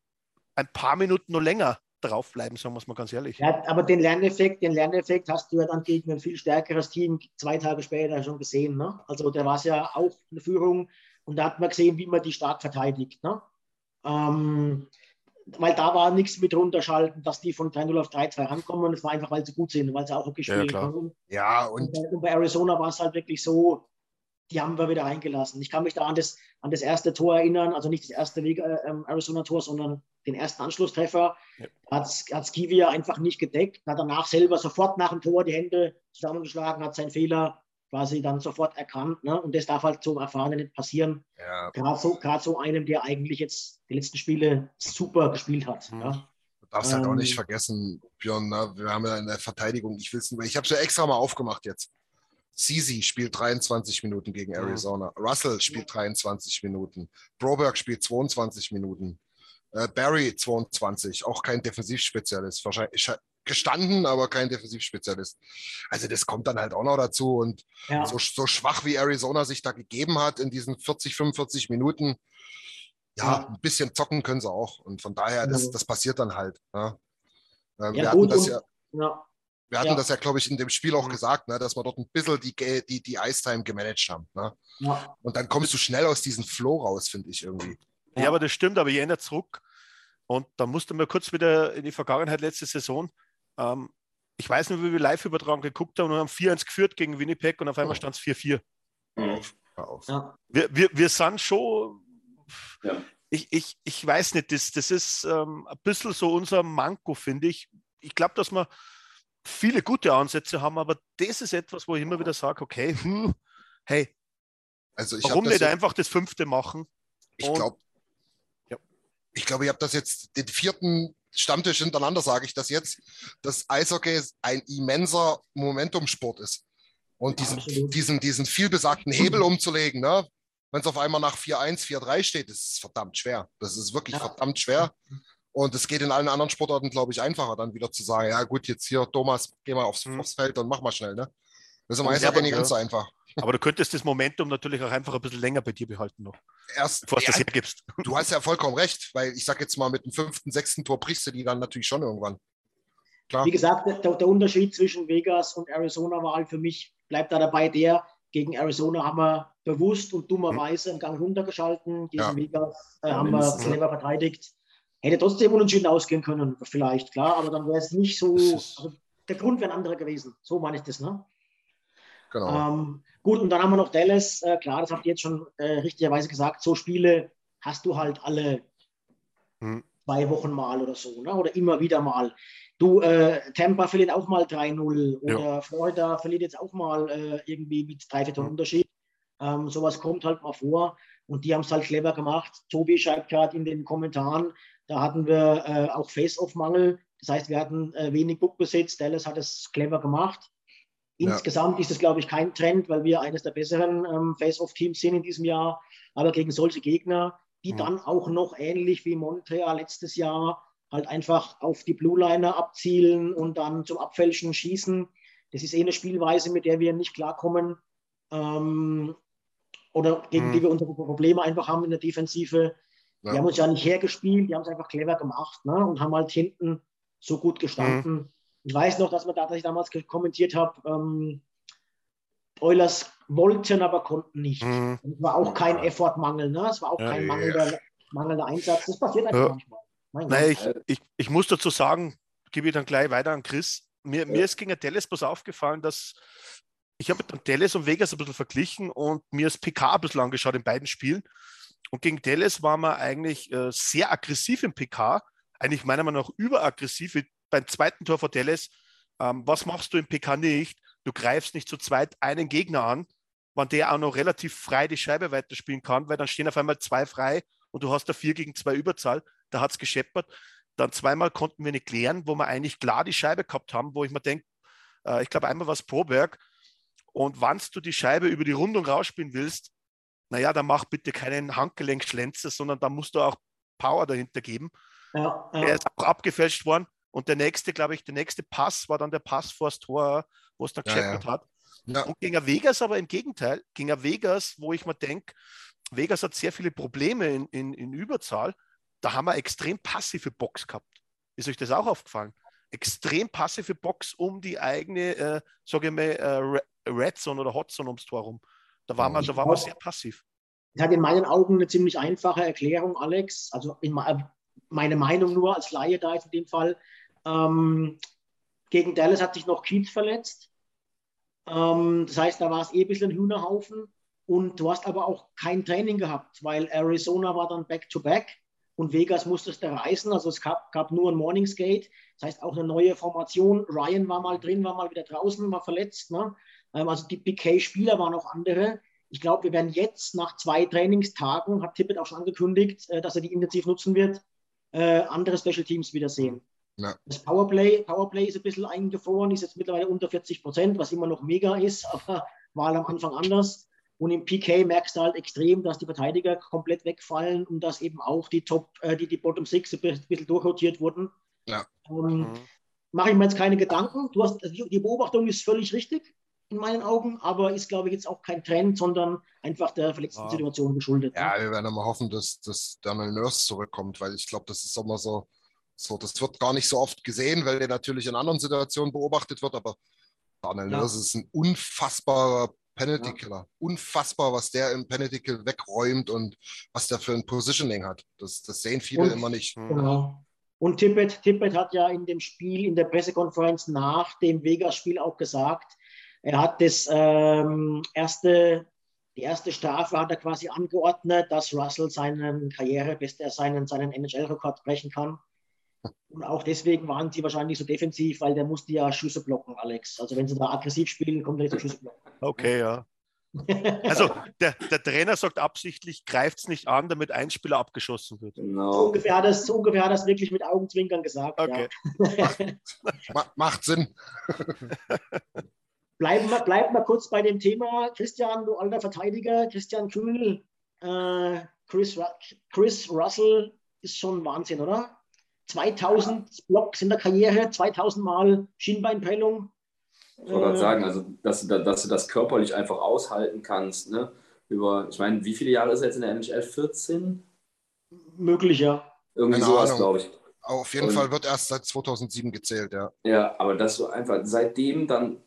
ein paar Minuten noch länger draufbleiben, sagen wir es mal ganz ehrlich. Ja, aber den Lerneffekt, den Lerneffekt hast du ja dann gegen ein viel stärkeres Team zwei Tage später schon gesehen. Ne? Also da war es ja auch eine Führung und da hat man gesehen, wie man die stark verteidigt. Ne? Ähm, weil da war nichts mit runterschalten, dass die von 3-0 auf 3-2 rankommen. Das war einfach, weil sie gut sind, weil sie auch Ja, spielen können. Ja, Und, und bei- und bei Arizona war es halt wirklich so, die haben wir wieder reingelassen. Ich kann mich da an das, an das erste Tor erinnern, also nicht das erste Weg, äh, ähm, Arizona-Tor, sondern den ersten Anschlusstreffer. Ja. Hat Skivia einfach nicht gedeckt, hat danach selber sofort nach dem Tor die Hände zusammengeschlagen, hat seinen Fehler quasi dann sofort erkannt. Ne? Und das darf halt so Erfahrenen nicht passieren. ja, Gerade so, gerade so einem, der eigentlich jetzt die letzten Spiele super gespielt hat. Mhm. Ja? du darfst halt auch nicht Ähm, vergessen, Björn, ne? wir haben ja in der Verteidigung, ich will ich habe es ja extra mal aufgemacht jetzt. Sisi spielt 23 Minuten gegen. Arizona. Russell spielt 23 Minuten. Broberg spielt 22 Minuten. Äh, Barry 22, auch kein Defensivspezialist. Wahrscheinlich gestanden, aber kein Defensivspezialist. Also das kommt dann halt auch noch dazu. Und Ja. so, so schwach wie Arizona sich da gegeben hat in diesen 40, 45 Minuten, ja, Ja. ein bisschen zocken können sie auch. Und von daher, das, das passiert dann halt. Ja. Ähm, Ja, wir hatten das ja, Ja. wir hatten ja. das ja, glaube ich, in dem Spiel auch Mhm. gesagt, ne, dass wir dort ein bisschen die, die, die Ice-Time gemanagt haben. Ne? Ja. Und dann kommst du schnell aus diesem Flow raus, finde ich irgendwie. Ja, aber das stimmt, aber ich erinnere zurück. Und da musste man kurz wieder in die Vergangenheit letzte Saison. Ähm, ich weiß nicht, wie wir live übertragen geguckt haben und haben 4-1 geführt gegen Winnipeg und auf einmal stand es 4-4. Mhm. Ja. Wir, wir, wir sind schon. Ja. Ich, ich, ich weiß nicht, das, das ist ähm, ein bisschen so unser Manko, finde ich. Ich glaube, dass wir viele gute Ansätze haben, aber das ist etwas, wo ich immer wieder sage, okay, hm, hey, Also ich warum habe nicht ja- einfach das fünfte machen? Ich glaube, Ja. ich glaube, ihr habt das jetzt den vierten Stammtisch hintereinander, sage ich das jetzt, dass Eishockey ein immenser Momentumsport ist. Und diesen, Absolut. diesen, diesen vielbesagten Hebel umzulegen, ne? wenn es auf einmal nach 4-1, 4-3 steht, das ist verdammt schwer. Das ist wirklich Ja. verdammt schwer. Und es geht in allen anderen Sportarten, glaube ich, einfacher, dann wieder zu sagen, ja gut, jetzt hier, Thomas, geh mal aufs, Mhm. aufs Feld und mach mal schnell. Ne? Das ist im Ja, Eishockey aber- nicht ganz so einfach. Aber du könntest das Momentum natürlich auch einfach ein bisschen länger bei dir behalten noch, Erst, bevor du ja, das hergibst. Du hast ja vollkommen recht, weil ich sag jetzt mal, mit dem fünften, sechsten Tor brichst du die dann natürlich schon irgendwann. Klar. Wie gesagt, der, der Unterschied zwischen Vegas und Arizona war halt für mich, bleibt da dabei der, gegen Arizona haben wir bewusst und dummerweise einen Gang runtergeschalten. Gegen Ja. Vegas äh, haben wir clever verteidigt. Hätte trotzdem unentschieden ausgehen können, vielleicht, klar, aber dann wäre es nicht so. Also der Grund wäre ein anderer gewesen. So meine ich das, ne? Genau. Ähm, gut, und dann haben wir noch Dallas. Äh, klar, das habt ihr jetzt schon äh, richtigerweise gesagt. So Spiele hast du halt alle Hm. zwei Wochen mal oder so, ne? oder immer wieder mal. Du, äh, Tampa verliert auch mal 3-0 oder Florida verliert jetzt auch mal äh, irgendwie mit drei, vier Toren Hm. Unterschied. Ähm, sowas kommt halt mal vor und die haben es halt clever gemacht. Tobi schreibt gerade in den Kommentaren, da hatten wir äh, auch Face-Off-Mangel. Das heißt, wir hatten äh, wenig Bookbesitz. Dallas hat es clever gemacht. Ja. Insgesamt ist es, glaube ich, kein Trend, weil wir eines der besseren ähm, Face-Off-Teams sind in diesem Jahr. Aber gegen solche Gegner, die Mhm. dann auch noch ähnlich wie Montreal letztes Jahr halt einfach auf die Blue Liner abzielen und dann zum Abfälschen schießen. Das ist eh eine Spielweise, mit der wir nicht klarkommen. Ähm, oder gegen Mhm. die wir unsere Probleme einfach haben in der Defensive. Ja. Die haben uns ja nicht hergespielt, die haben es einfach clever gemacht ne? und haben halt hinten so gut gestanden. Ich weiß noch, dass, da, dass ich damals kommentiert habe, ähm, Oilers wollten, aber konnten nicht. Mhm. Es war auch kein Effortmangel, ne? es war auch Ja, kein ja. mangelnder, mangelnder Einsatz. Das passiert einfach Ja. manchmal. Mein Nein, ich, ich, ich muss dazu sagen, gebe ich dann gleich weiter an Chris. Mir, mir ist gegen Dallas bloß aufgefallen, dass ich habe dann Dallas und Vegas ein bisschen verglichen und mir das PK ein bisschen angeschaut in beiden Spielen. Und gegen Dallas waren wir eigentlich äh, sehr aggressiv im PK, eigentlich meiner Meinung nach überaggressiv. Wie Beim zweiten Tor von Dallas, ähm, was machst du im PK nicht? Du greifst nicht zu zweit einen Gegner an, wenn der auch noch relativ frei die Scheibe weiterspielen kann, weil dann stehen auf einmal zwei frei und du hast da vier gegen zwei Überzahl, da hat es gescheppert. Dann zweimal konnten wir nicht klären, wo wir eigentlich klar die Scheibe gehabt haben, wo ich mir denke, äh, ich glaube einmal war es Proberg und wenn du die Scheibe über die Rundung rausspielen willst, naja, dann mach bitte keinen Handgelenkschlenzer, sondern da musst du auch Power dahinter geben. Ja, ja. Er ist auch abgefälscht worden. Und der nächste, glaube ich, der nächste Pass war dann der Pass vor das Tor, wo es dann gescheppert ja, hat. Ja. Und gegen Vegas aber im Gegenteil, gegen Vegas, wo ich mir denke, Vegas hat sehr viele Probleme in, in, in Überzahl, da haben wir extrem passive Box gehabt. Ist euch das auch aufgefallen? Extrem passive Box um die eigene, äh, sage ich mal, äh, Red Zone oder Hot Zone ums Tor rum. Da war man, da war man sehr passiv. Das hat in meinen Augen eine ziemlich einfache Erklärung, Alex. Also in, meine Meinung nur als Laie da ist in dem Fall. Ähm, gegen Dallas hat sich noch Keats verletzt. Ähm, das heißt, da war es eh ein bisschen Hühnerhaufen. Und du hast aber auch kein Training gehabt, weil Arizona war dann back-to-back -back und Vegas musstest du reißen. Also es gab, gab nur ein Morningsgate. Das heißt auch eine neue Formation. Ryan war mal drin, war mal wieder draußen, war verletzt. Ne? Ähm, also die PK-Spieler waren auch andere. Ich glaube, wir werden jetzt nach zwei Trainingstagen, hat Tippett auch schon angekündigt, äh, dass er die intensiv nutzen wird, äh, andere Special Teams wiedersehen. Ja. Das Powerplay, Powerplay ist ein bisschen eingefroren, ist jetzt mittlerweile unter 40 Prozent, was immer noch mega ist, aber war am Anfang anders. Und im PK merkst du halt extrem, dass die Verteidiger komplett wegfallen und dass eben auch die Top, äh, die, die Bottom Six ein bisschen durchrotiert wurden. Ja. Ähm, mhm. Mache ich mir jetzt keine Gedanken. Du hast, die Beobachtung ist völlig richtig in meinen Augen, aber ist, glaube ich, jetzt auch kein Trend, sondern einfach der verletzten ja. Situation geschuldet. Ja, wir werden mal hoffen, dass, dass Daniel Nurse zurückkommt, weil ich glaube, das ist immer so, so, das wird gar nicht so oft gesehen, weil der natürlich in anderen Situationen beobachtet wird, aber Daniel ja. Nurse ist ein unfassbarer Penalty Killer. Ja. Unfassbar, was der im Penalty Kill wegräumt und was der für ein Positioning hat. Das, das sehen viele und, immer nicht. Genau. Und Tippett, Tippett hat ja in dem Spiel, in der Pressekonferenz nach dem Vegas-Spiel auch gesagt, er hat das ähm, erste, die erste Strafe hat er quasi angeordnet, dass Russell seinen Karrierebeste, seinen, seinen NHL-Rekord brechen kann. Und auch deswegen waren sie wahrscheinlich so defensiv, weil der musste ja Schüsse blocken, Alex. Also wenn sie da aggressiv spielen, kommt er nicht Schüsse blocken. Okay, ja. Also der, der Trainer sagt absichtlich, greift es nicht an, damit ein Spieler abgeschossen wird. No. So, ungefähr hat das, so ungefähr hat das wirklich mit Augenzwinkern gesagt. Okay. Ja. Macht Sinn. Bleiben wir, bleiben wir kurz bei dem Thema. Christian, du alter Verteidiger, Christian Kühl, äh, Chris, Chris Russell ist schon Wahnsinn, oder? 2000 Blocks in der Karriere, 2000 Mal Schienbeinprellung. Ich wollte gerade äh, sagen, also dass, dass du das körperlich einfach aushalten kannst. Ne? Über, ich meine, wie viele Jahre ist er jetzt in der NHL? 14? Möglich, ja. Irgendwie Keine sowas, glaube ich. Auf jeden Und, Fall wird erst seit 2007 gezählt, ja. Ja, aber dass du einfach seitdem dann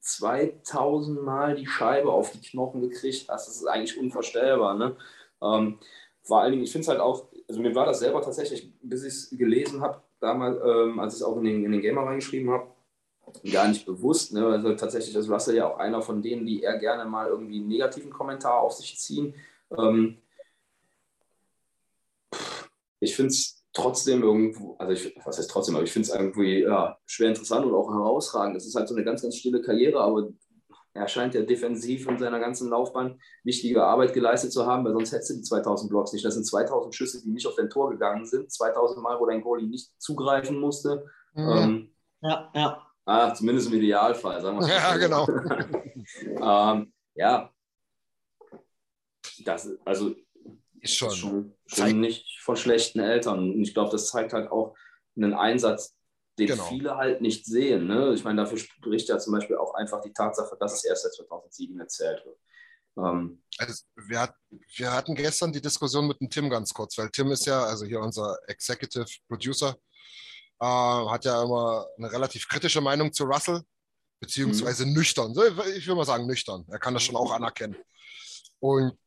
2000 Mal die Scheibe auf die Knochen gekriegt hast, das ist eigentlich unvorstellbar. Ne? Ähm, vor allen Dingen, ich finde es halt auch, also mir war das selber tatsächlich, bis ich es gelesen habe, damals, ähm, als ich es auch in den, in den Gamer reingeschrieben habe, gar nicht bewusst. Ne? Also tatsächlich ist Russell ja auch einer von denen, die eher gerne mal irgendwie einen negativen Kommentar auf sich ziehen. Ähm, ich finde es trotzdem irgendwo, also ich, was heißt trotzdem, aber ich finde es irgendwie ja, schwer interessant und auch herausragend. Es ist halt so eine ganz, ganz stille Karriere, aber er scheint ja defensiv in seiner ganzen Laufbahn wichtige Arbeit geleistet zu haben, weil sonst hättest du die 2000 Blocks nicht. Das sind 2000 Schüsse, die nicht auf dein Tor gegangen sind, 2000 Mal, wo dein Goalie nicht zugreifen musste. Mhm. Ähm, ja, ja. Ah, zumindest im Idealfall, sagen wir mal. Ja, genau. ähm, ja, das, also ist schon, schon, schon nicht von schlechten Eltern. Und ich glaube, das zeigt halt auch einen Einsatz, den genau. viele halt nicht sehen. Ne? Ich meine, dafür spricht ja zum Beispiel auch einfach die Tatsache, dass es erst seit 2007 erzählt wird. Ähm, also wir, hat, wir, hatten gestern die Diskussion mit dem Tim ganz kurz, weil Tim ist ja, also hier unser Executive Producer, äh, hat ja immer eine relativ kritische Meinung zu Russell, beziehungsweise mhm. nüchtern. Ich will mal sagen nüchtern. Er kann das schon auch anerkennen. Und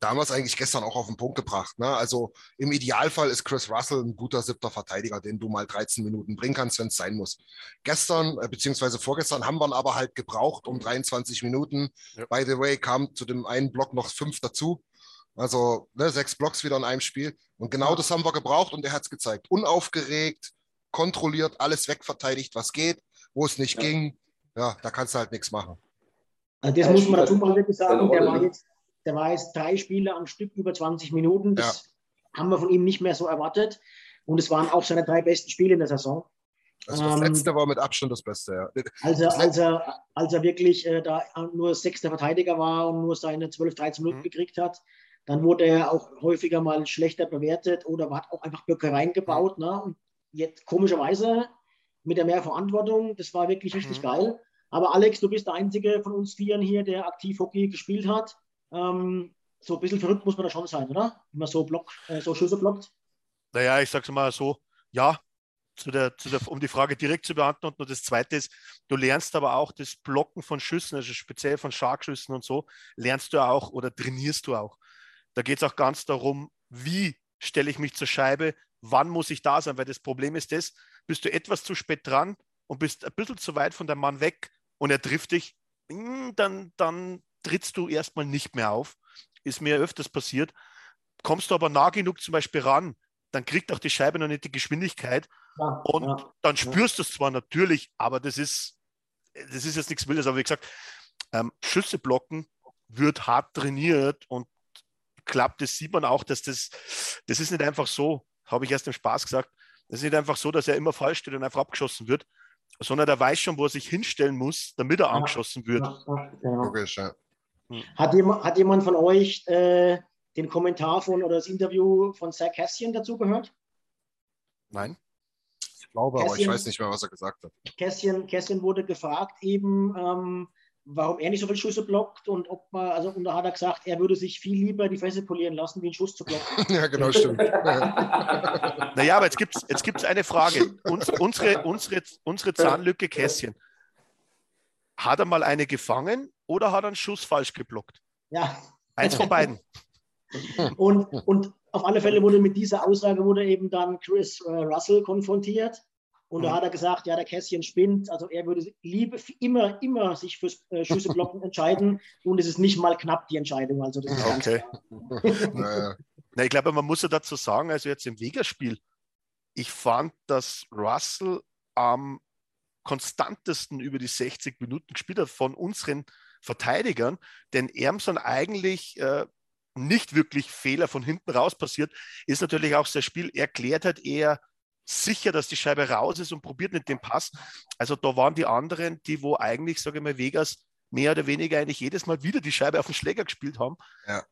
da haben wir es eigentlich gestern auch auf den Punkt gebracht. Ne? Also im Idealfall ist Chris Russell ein guter siebter Verteidiger, den du mal 13 Minuten bringen kannst, wenn es sein muss. Gestern, äh, beziehungsweise vorgestern, haben wir ihn aber halt gebraucht um 23 Minuten. Ja. By the way, kam zu dem einen Block noch fünf dazu. Also ne, sechs Blocks wieder in einem Spiel. Und genau das haben wir gebraucht und er hat es gezeigt. Unaufgeregt, kontrolliert, alles wegverteidigt, was geht, wo es nicht ja. ging. Ja, da kannst du halt nichts machen. Also das Ja, muss man dazu mal wirklich sagen. Der war, jetzt, der war jetzt drei Spiele am Stück über 20 Minuten. Das haben wir von ihm nicht mehr so erwartet. Und es waren auch seine drei besten Spiele in der Saison. Also das Ähm, letzte war mit Abstand das Beste, ja. Als er, als er, als er wirklich äh, da nur sechster Verteidiger war und nur seine 12, 13 Minuten Mhm. gekriegt hat, dann wurde er auch häufiger mal schlechter bewertet oder hat auch einfach Böcke reingebaut. Ne? Und jetzt komischerweise mit der mehr Verantwortung, das war wirklich richtig Mhm. geil. Aber Alex, du bist der Einzige von uns Vieren hier, der aktiv Hockey gespielt hat. Ähm, so ein bisschen verrückt muss man da schon sein, oder? Wenn man so, Block, äh, so Schüsse blockt. Naja, ich sag's mal so, ja, zu der, zu der, um die Frage direkt zu beantworten. Und das Zweite ist, du lernst aber auch das Blocken von Schüssen, also speziell von Scharkschüssen und so, lernst du auch oder trainierst du auch. Da geht es auch ganz darum, wie stelle ich mich zur Scheibe, wann muss ich da sein, weil das Problem ist das, bist du etwas zu spät dran und bist ein bisschen zu weit von deinem Mann weg und er trifft dich, mm, dann, dann trittst du erstmal nicht mehr auf. Ist mir öfters passiert. Kommst du aber nah genug zum Beispiel ran, dann kriegt auch die Scheibe noch nicht die Geschwindigkeit Ja, und ja. dann spürst du es zwar natürlich, aber das ist, das ist jetzt nichts Wildes. Aber wie gesagt, ähm, Schüsse blocken wird hart trainiert und klappt, das sieht man auch, dass das, das ist nicht einfach so, habe ich erst im Spaß gesagt, das ist nicht einfach so, dass er immer falsch steht und einfach abgeschossen wird, sondern er weiß schon, wo er sich hinstellen muss, damit er Ja. angeschossen wird. Ja, ja, genau. Logisch, ja. Hat jemand, hat jemand von euch äh, den Kommentar von oder das Interview von Zach Cassian dazu gehört? Nein? Ich glaube, aber ich Cassian- weiß nicht mehr, was er gesagt hat. Cassian, Cassian wurde gefragt eben, ähm, warum er nicht so viele Schüsse blockt und ob man, also und da hat er gesagt, er würde sich viel lieber die Fresse polieren lassen, wie einen Schuss zu blocken. ja, genau, stimmt. Naja, aber jetzt gibt es jetzt gibt's eine Frage. Uns, unsere, unsere, unsere Zahnlücke Kässchen. Hat er mal eine gefangen oder hat er einen Schuss falsch geblockt? Ja, Eins von beiden. und, und auf alle Fälle wurde mit dieser Aussage wurde eben dann Chris äh, Russell konfrontiert. Und da Mhm. hat er gesagt, ja, der Kässchen spinnt. Also er würde liebe, immer, immer sich fürs äh, Schüsse blocken entscheiden. Und es ist nicht mal knapp die Entscheidung. Also das ist ganz Okay. klar. naja. Na, ich glaube, man muss ja dazu sagen, also jetzt im Vegas-Spiel, ich fand, dass Russell am konstantesten über die 60 Minuten gespielt hat von unseren Verteidigern, denn er sind eigentlich äh, nicht wirklich Fehler von hinten raus passiert, ist natürlich auch das Spiel erklärt hat eher sicher, dass die Scheibe raus ist und probiert nicht den Pass. Also da waren die anderen, die wo eigentlich, sage ich mal, Vegas mehr oder weniger eigentlich jedes Mal wieder die Scheibe auf den Schläger gespielt haben. Ja.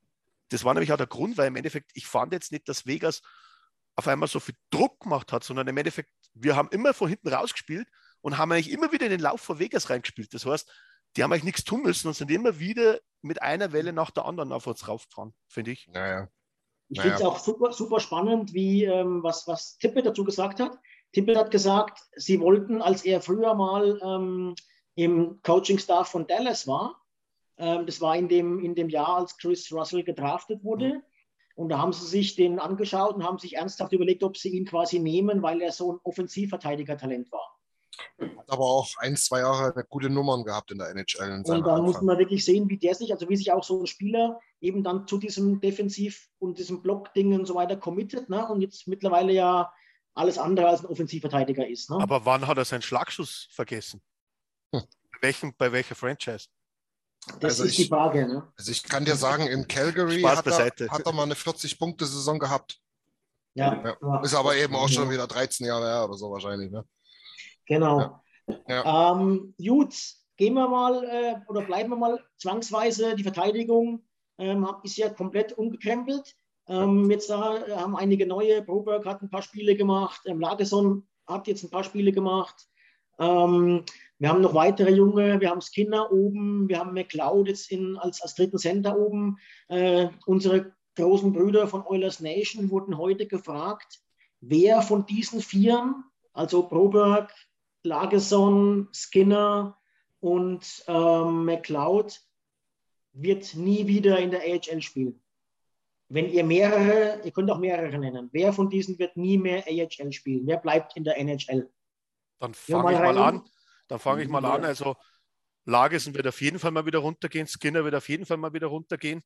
Das war nämlich auch der Grund, weil im Endeffekt, ich fand jetzt nicht, dass Vegas auf einmal so viel Druck gemacht hat, sondern im Endeffekt, wir haben immer von hinten rausgespielt und haben eigentlich immer wieder in den Lauf von Vegas reingespielt. Das heißt, die haben eigentlich nichts tun müssen und sind immer wieder mit einer Welle nach der anderen auf uns raufgefahren, finde ich. Naja. Ich Naja. finde es auch super, super spannend, wie ähm, was, was Tippett dazu gesagt hat. Tippett hat gesagt, sie wollten, als er früher mal ähm, im Coaching-Staff von Dallas war, ähm, das war in dem, in dem Jahr, als Chris Russell gedraftet wurde. Und da haben sie sich den angeschaut und haben sich ernsthaft überlegt, ob sie ihn quasi nehmen, weil er so ein Offensivverteidiger-Talent war. Hat aber auch ein, zwei Jahre gute Nummern gehabt in der NHL. In Und dann muss Anfang. man wirklich sehen, wie der sich, also wie sich auch so ein Spieler eben dann zu diesem Defensiv- und diesem Block-Ding und so weiter committet. Ne? Und jetzt mittlerweile ja alles andere als ein Offensivverteidiger ist. Ne? Aber wann hat er seinen Schlagschuss vergessen? Hm. Bei, welchem, bei welcher Franchise? das also ist ich- die Frage. Ne? Also ich kann dir sagen, in Calgary hat er, hat er mal eine 40-Punkte-Saison gehabt. Ja, Ja. ja. Ist aber eben auch schon wieder 13 Jahre her oder so wahrscheinlich. Ne? Genau. Ja. Ähm, gut, gehen wir mal äh, oder bleiben wir mal zwangsweise. Die Verteidigung ähm, ist ja komplett umgekrempelt. Ähm, jetzt da äh, haben einige neue. Broberg hat ein paar Spiele gemacht. Ähm, Lagesson hat jetzt ein paar Spiele gemacht. Ähm, wir haben noch weitere Junge. Wir haben Skinner oben. Wir haben McLeod jetzt in, als, als dritten Center oben. Äh, unsere großen Brüder von Oilers Nation wurden heute gefragt, wer von diesen Vieren, also Broberg, Lagesson, Skinner und ähm, McLeod wird nie wieder in der AHL spielen. Wenn ihr mehrere, ihr könnt auch mehrere nennen, wer von diesen wird nie mehr AHL spielen? Wer bleibt in der NHL? Dann Ja, fange mal ich mal rein. an. Dann fange ich mal an. Also Lagesen wird auf jeden Fall mal wieder runtergehen. Skinner wird auf jeden Fall mal wieder runtergehen.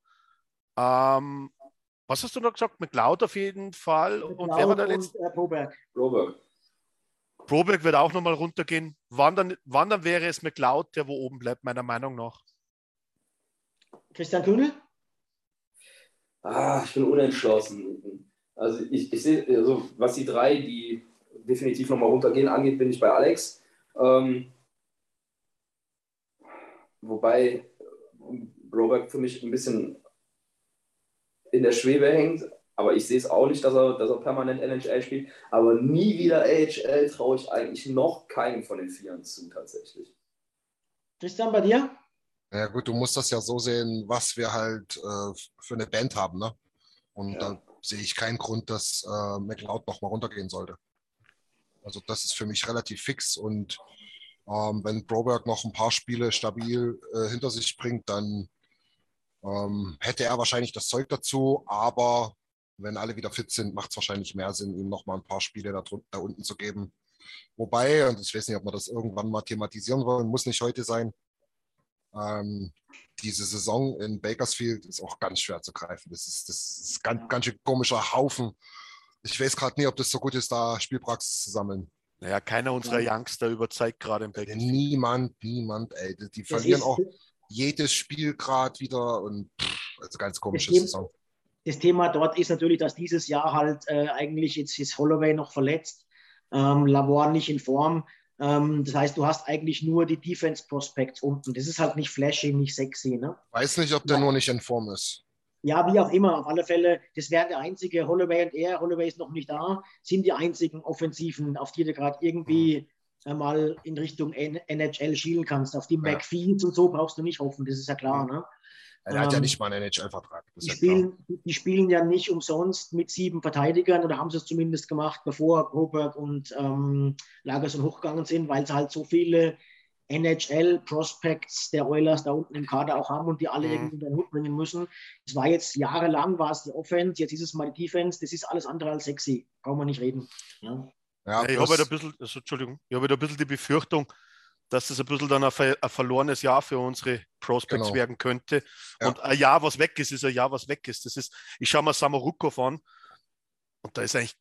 Ähm, was hast du noch gesagt? McLeod auf jeden Fall. Und wer war der letzte? und äh, Broberg. Robert. Proberg wird auch nochmal runtergehen. Wann dann, wann dann wäre es McLeod, der wo oben bleibt, meiner Meinung nach? Christian Kühnel? Ah, ich bin unentschlossen. Also ich, ich sehe, also was die drei, die definitiv nochmal runtergehen, angeht, bin ich bei Alex. Ähm, wobei Broberg für mich ein bisschen in der Schwebe hängt, aber ich sehe es auch nicht, dass er, dass er permanent NHL spielt. Aber nie wieder AHL traue ich eigentlich noch keinen von den Vieren zu, tatsächlich. Christian, bei dir? Ja gut, du musst das ja so sehen, was wir halt äh, für eine Band haben, ne? Und ja. da sehe ich keinen Grund, dass äh, McLeod nochmal runtergehen sollte. Also das ist für mich relativ fix und ähm, wenn Broberg noch ein paar Spiele stabil äh, hinter sich bringt, dann ähm, hätte er wahrscheinlich das Zeug dazu, aber wenn alle wieder fit sind, macht es wahrscheinlich mehr Sinn, ihm noch mal ein paar Spiele da, da, unten zu geben. Wobei, und ich weiß nicht, ob wir das irgendwann mal thematisieren wollen, muss nicht heute sein. Ähm, diese Saison in Bakersfield ist auch ganz schwer zu greifen. Das ist, das ist ganz, ganz schön komischer Haufen. Ich weiß gerade nie, ob das so gut ist, da Spielpraxis zu sammeln. Naja, keiner unserer Youngster überzeugt gerade im Bakersfield. Niemand, niemand, ey. Die verlieren auch jedes Spiel gerade wieder und pff, also ganz komische Saison das Thema dort ist natürlich, dass dieses Jahr halt äh, eigentlich jetzt ist Holloway noch verletzt, ähm, Lavor nicht in Form. Ähm, das heißt, du hast eigentlich nur die Defense Prospects unten. Das ist halt nicht flashy, nicht sexy. Ne? Weiß nicht, ob der ja. nur nicht in Form ist. Ja, wie auch immer. Auf alle Fälle, das wäre der einzige Holloway und er. Holloway ist noch nicht da, sind die einzigen Offensiven, auf die du gerade irgendwie mhm. mal in Richtung NHL schielen kannst. Auf die ja. McPhees und so brauchst du nicht hoffen, das ist ja klar. Mhm. Ne? Er ähm, hat ja ähm, nicht mal einen NHL-Vertrag. Die, spielen, die spielen ja nicht umsonst mit sieben Verteidigern oder haben sie es zumindest gemacht, bevor Broberg und ähm, Lagerson hochgegangen sind, weil sie halt so viele NHL-Prospects der Oilers da unten im Kader auch haben und die alle mhm. irgendwie in den Hut bringen müssen. Es war jetzt jahrelang war es die Offense, jetzt ist es mal die Defense. Das ist alles andere als sexy. Brauchen wir nicht reden. Ja. Ja, ich habe halt ein bisschen, also, Entschuldigung, ich habe halt ein bisschen die Befürchtung, dass das ein bisschen dann ein, ein verlorenes Jahr für unsere Prospects genau. werden könnte. Ja. Und ein Jahr, was weg ist, ist ein Jahr, was weg ist. Das ist, ich schaue mal Samarukov an. Und da ist eigentlich,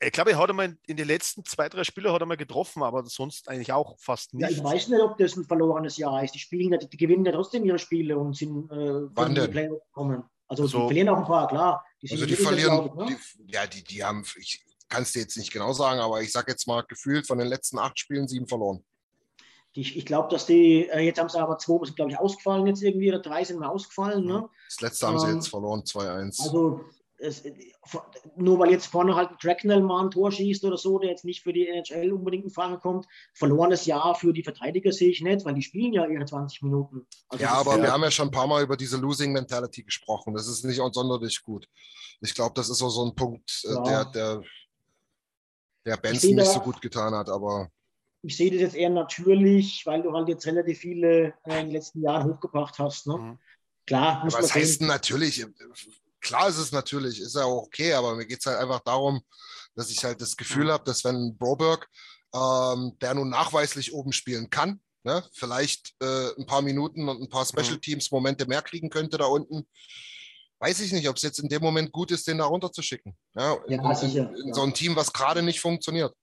ich glaube, er hat einmal in den letzten zwei, drei Spielen hat er mal getroffen, aber sonst eigentlich auch fast nicht. Ja, ich weiß nicht, ob das ein verlorenes Jahr ist. Die spielen ja, die gewinnen ja trotzdem ihre Spiele und sind äh, Wann denn? Playoff gekommen. Also, also, die verlieren auch ein paar, klar. Die also die verlieren, ich, ne? die, ja, die, die haben, ich kann es dir jetzt nicht genau sagen, aber ich sage jetzt mal gefühlt von den letzten acht Spielen sieben verloren. Die, ich glaube, dass die, äh, jetzt haben sie aber zwei, sind glaube ich ausgefallen jetzt irgendwie, oder drei sind mal ausgefallen. Ne? Das letzte haben ähm, sie jetzt verloren, 2-1. Also es, nur weil jetzt vorne halt ein Cracknell mal ein Tor schießt oder so, der jetzt nicht für die NHL unbedingt in Frage kommt, verlorenes Jahr für die Verteidiger sehe ich nicht, weil die spielen ja ihre 20 Minuten. Also ja, aber wir haben ja schon ein paar Mal über diese Losing Mentality gesprochen. Das ist nicht sonderlich gut. Ich glaube, das ist so, so ein Punkt, äh, ja. der, der, der Benson nicht so gut getan hat, aber ich sehe das jetzt eher natürlich, weil du halt jetzt relativ viele äh, in den letzten Jahren hochgebracht hast. Ne? Mhm. Klar. Muss was heißt denn natürlich? Klar ist es natürlich, ist ja auch okay, aber mir geht es halt einfach darum, dass ich halt das Gefühl habe, dass wenn Broberg, ähm, der nun nachweislich oben spielen kann, ne, vielleicht äh, ein paar Minuten und ein paar Special Teams Momente mehr kriegen könnte da unten, weiß ich nicht, ob es jetzt in dem Moment gut ist, den da runterzuschicken. Ja, in, ja, in, in so ein Team, was gerade nicht funktioniert.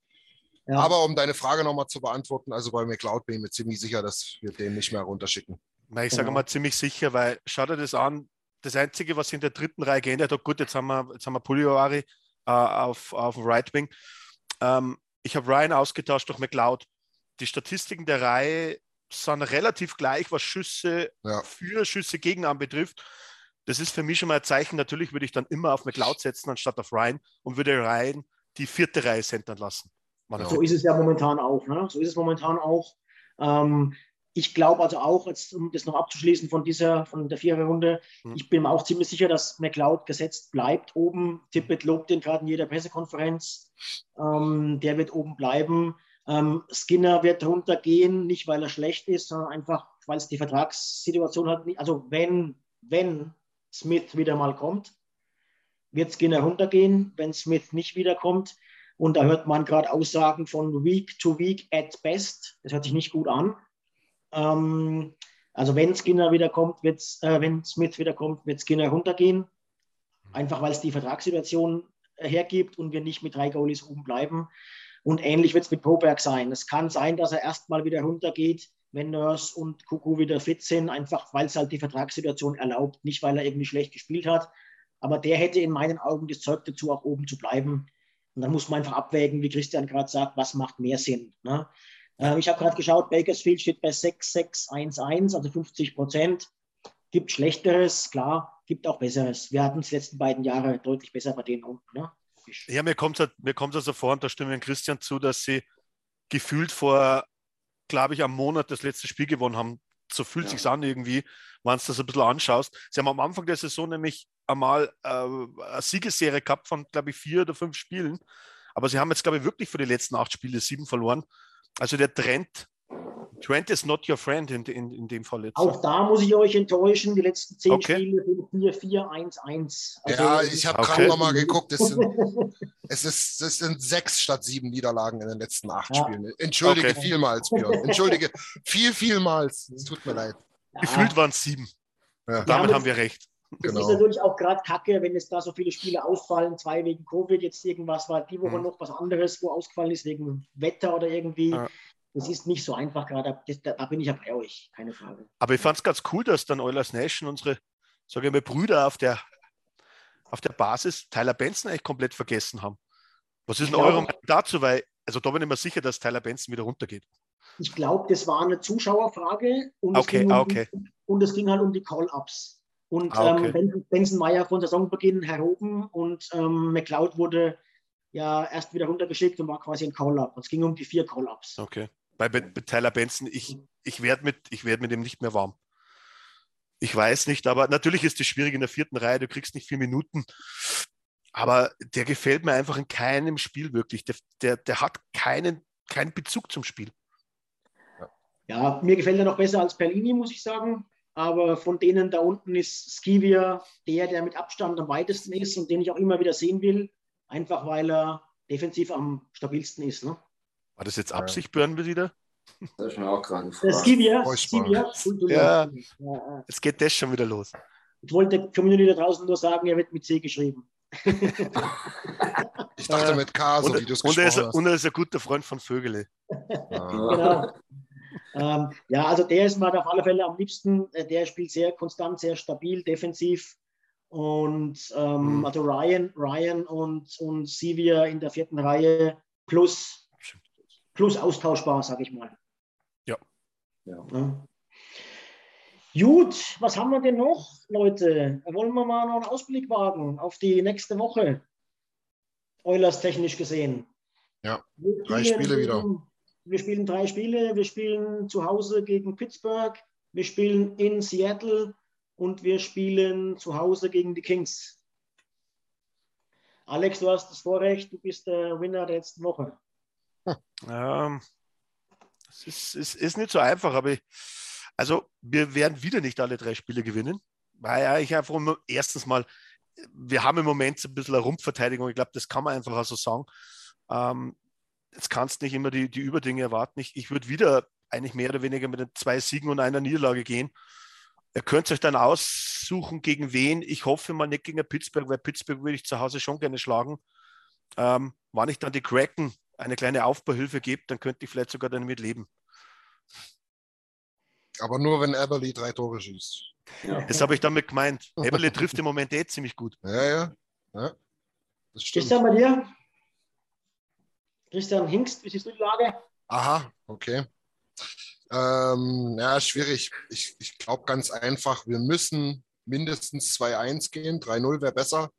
Ja. Aber um deine Frage nochmal zu beantworten, also bei McLeod bin ich mir ziemlich sicher, dass wir den nicht mehr runterschicken. Ich sage mal ziemlich sicher, weil schau dir das an, das Einzige, was in der dritten Reihe geändert hat, gut, jetzt haben wir, jetzt haben wir Pugliari äh, auf, auf Right Wing. Ähm, ich habe Ryan ausgetauscht durch McLeod. Die Statistiken der Reihe sind relativ gleich, was Schüsse ja. für Schüsse gegen anbetrifft. Das ist für mich schon mal ein Zeichen. Natürlich würde ich dann immer auf McLeod setzen anstatt auf Ryan und würde Ryan die vierte Reihe centern lassen. Ja. So ist es ja momentan auch. Ne? So ist es momentan auch. Ähm, ich glaube also auch, jetzt, um das noch abzuschließen von dieser, von der Viererrunde, hm. ich bin mir auch ziemlich sicher, dass McLeod gesetzt bleibt oben. Tippett lobt den gerade in jeder Pressekonferenz. Ähm, der wird oben bleiben. Ähm, Skinner wird runtergehen, nicht weil er schlecht ist, sondern einfach, weil es die Vertragssituation hat. Also wenn, wenn Smith wieder mal kommt, wird Skinner runtergehen. Wenn Smith nicht wiederkommt, und da hört man gerade Aussagen von Week to Week at best. Das hört sich nicht gut an. Ähm, also wenn Skinner wieder kommt, wird's, äh, wenn Smith wieder kommt, wird Skinner runtergehen. Einfach weil es die Vertragssituation hergibt und wir nicht mit drei Goalies oben bleiben. Und ähnlich wird es mit Proberg sein. Es kann sein, dass er erstmal wieder runtergeht, wenn Nurse und Kuku wieder fit sind, einfach weil es halt die Vertragssituation erlaubt, nicht weil er irgendwie schlecht gespielt hat. Aber der hätte in meinen Augen das Zeug dazu, auch oben zu bleiben. Und dann muss man einfach abwägen, wie Christian gerade sagt, was macht mehr Sinn. Ne? Äh, ich habe gerade geschaut, Bakersfield steht bei 6, 6, 1, 1, also 50 Prozent. Gibt Schlechteres, klar, gibt auch Besseres. Wir hatten es die letzten beiden Jahre deutlich besser bei denen unten. Ne? Ja, mir kommt es also vor, und da stimmen Christian zu, dass sie gefühlt vor, glaube ich, am Monat das letzte Spiel gewonnen haben. So fühlt ja. sich an irgendwie, wenn du das ein bisschen anschaust. Sie haben am Anfang der Saison nämlich einmal äh, eine Siegesserie gehabt von, glaube ich, vier oder fünf Spielen. Aber sie haben jetzt, glaube ich, wirklich für die letzten acht Spiele sieben verloren. Also der Trend Trent is not your friend in, in, in dem Fall jetzt. Auch da muss ich euch enttäuschen. Die letzten zehn okay. Spiele sind 4-4-1-1. Also ja, ich habe okay. gerade nochmal geguckt. Es sind, es, ist, es sind sechs statt sieben Niederlagen in den letzten acht ja. Spielen. Entschuldige okay. vielmals, Björn. Entschuldige viel, vielmals. Es tut mir leid. Ja. Gefühlt waren es sieben. Ja. Damit ja, haben wir recht. Es genau. ist natürlich auch gerade kacke, wenn es da so viele Spiele ausfallen, zwei wegen Covid, jetzt irgendwas war die Woche mhm. noch was anderes, wo ausgefallen ist, wegen Wetter oder irgendwie. Ja das ist nicht so einfach gerade. Da, da, bin ich ja bei euch, keine Frage. Aber ich fand es ganz cool, dass dann Eulers Nation unsere, sage ich mal, Brüder auf der, auf der Basis Tyler Benson eigentlich komplett vergessen haben. Was ist denn eure Meinung dazu? Weil, also da bin ich mir sicher, dass Tyler Benson wieder runtergeht. Ich glaube, das war eine Zuschauerfrage und, okay, es, ah, okay. um, und es ging halt um die Call-Ups. Und ah, okay. ähm, Benson war ja von Saisonbeginn heroben und ähm, McLeod wurde ja erst wieder runtergeschickt und war quasi ein Call-Up. Es ging um die vier Call-Ups. Okay bei, bei Tyler Benson, ich, ich werde mit, werd mit ihm nicht mehr warm. Ich weiß nicht, aber natürlich ist es schwierig in der vierten Reihe, du kriegst nicht vier Minuten. Aber der gefällt mir einfach in keinem Spiel wirklich. Der, der, der hat keinen, keinen Bezug zum Spiel. Ja, mir gefällt er noch besser als Perlini, muss ich sagen. Aber von denen da unten ist Skivia der, der mit Abstand am weitesten ist und den ich auch immer wieder sehen will. Einfach weil er defensiv am stabilsten ist. Ne? War das jetzt Absicht, Björn, wieder? Das ist mir auch gerade gefragt. Skivia, Skivia. Ja, jetzt geht das schon wieder los. Ich wollte der Community da draußen nur sagen, er wird mit C geschrieben. ich dachte mit K, so und, wie du es und, er ist, hast. und er ist ein guter Freund von Vögele. genau. ähm, ja, also der ist mir auf alle Fälle am liebsten. Äh, der spielt sehr konstant, sehr stabil, defensiv. Und ähm, mhm. also Ryan, Ryan und, und Sivia in der vierten Reihe plus plus austauschbar, sage ich mal. Ja. ja. ja. Gut, was haben wir denn noch, Leute? Wollen wir mal noch einen Ausblick wagen auf die nächste Woche? Eulers technisch gesehen. Ja, drei Spiele wieder. Wir spielen drei Spiele. Wir spielen zu Hause gegen Pittsburgh, wir spielen in Seattle und wir spielen zu Hause gegen die Kings. Alex, du hast das Vorrecht, du bist der Winner der letzten Woche. Ähm, es ist, ist, ist, nicht so einfach, aber ich, also wir werden wieder nicht alle drei Spiele gewinnen, weil ich einfach erstens mal, wir haben im Moment ein bisschen eine Rumpfverteidigung, ich glaube, das kann man einfach auch so sagen. Ähm, jetzt kannst du nicht immer die, die Überdinge erwarten. Ich, ich würde wieder eigentlich mehr oder weniger mit den zwei Siegen und einer Niederlage gehen. Ihr könnt euch dann aussuchen, gegen wen. Ich hoffe mal nicht gegen Pittsburgh, weil Pittsburgh würde ich zu Hause schon gerne schlagen. Ähm, wann ich dann die Kraken eine kleine Aufbauhilfe gibt, dann könnte ich vielleicht sogar damit leben. Aber nur, wenn Eberly drei Tore schießt. Ja. Das habe ich damit gemeint. Eberly trifft im Moment eh ziemlich gut. Ja, ja. ja. Das stimmt. Christian, bei dir? Christian Hingst, wie siehst du die Lage? Aha, okay. Ähm, ja, schwierig. Ich, ich glaube ganz einfach, wir müssen mindestens 2-1 gehen. 3-0 wäre besser.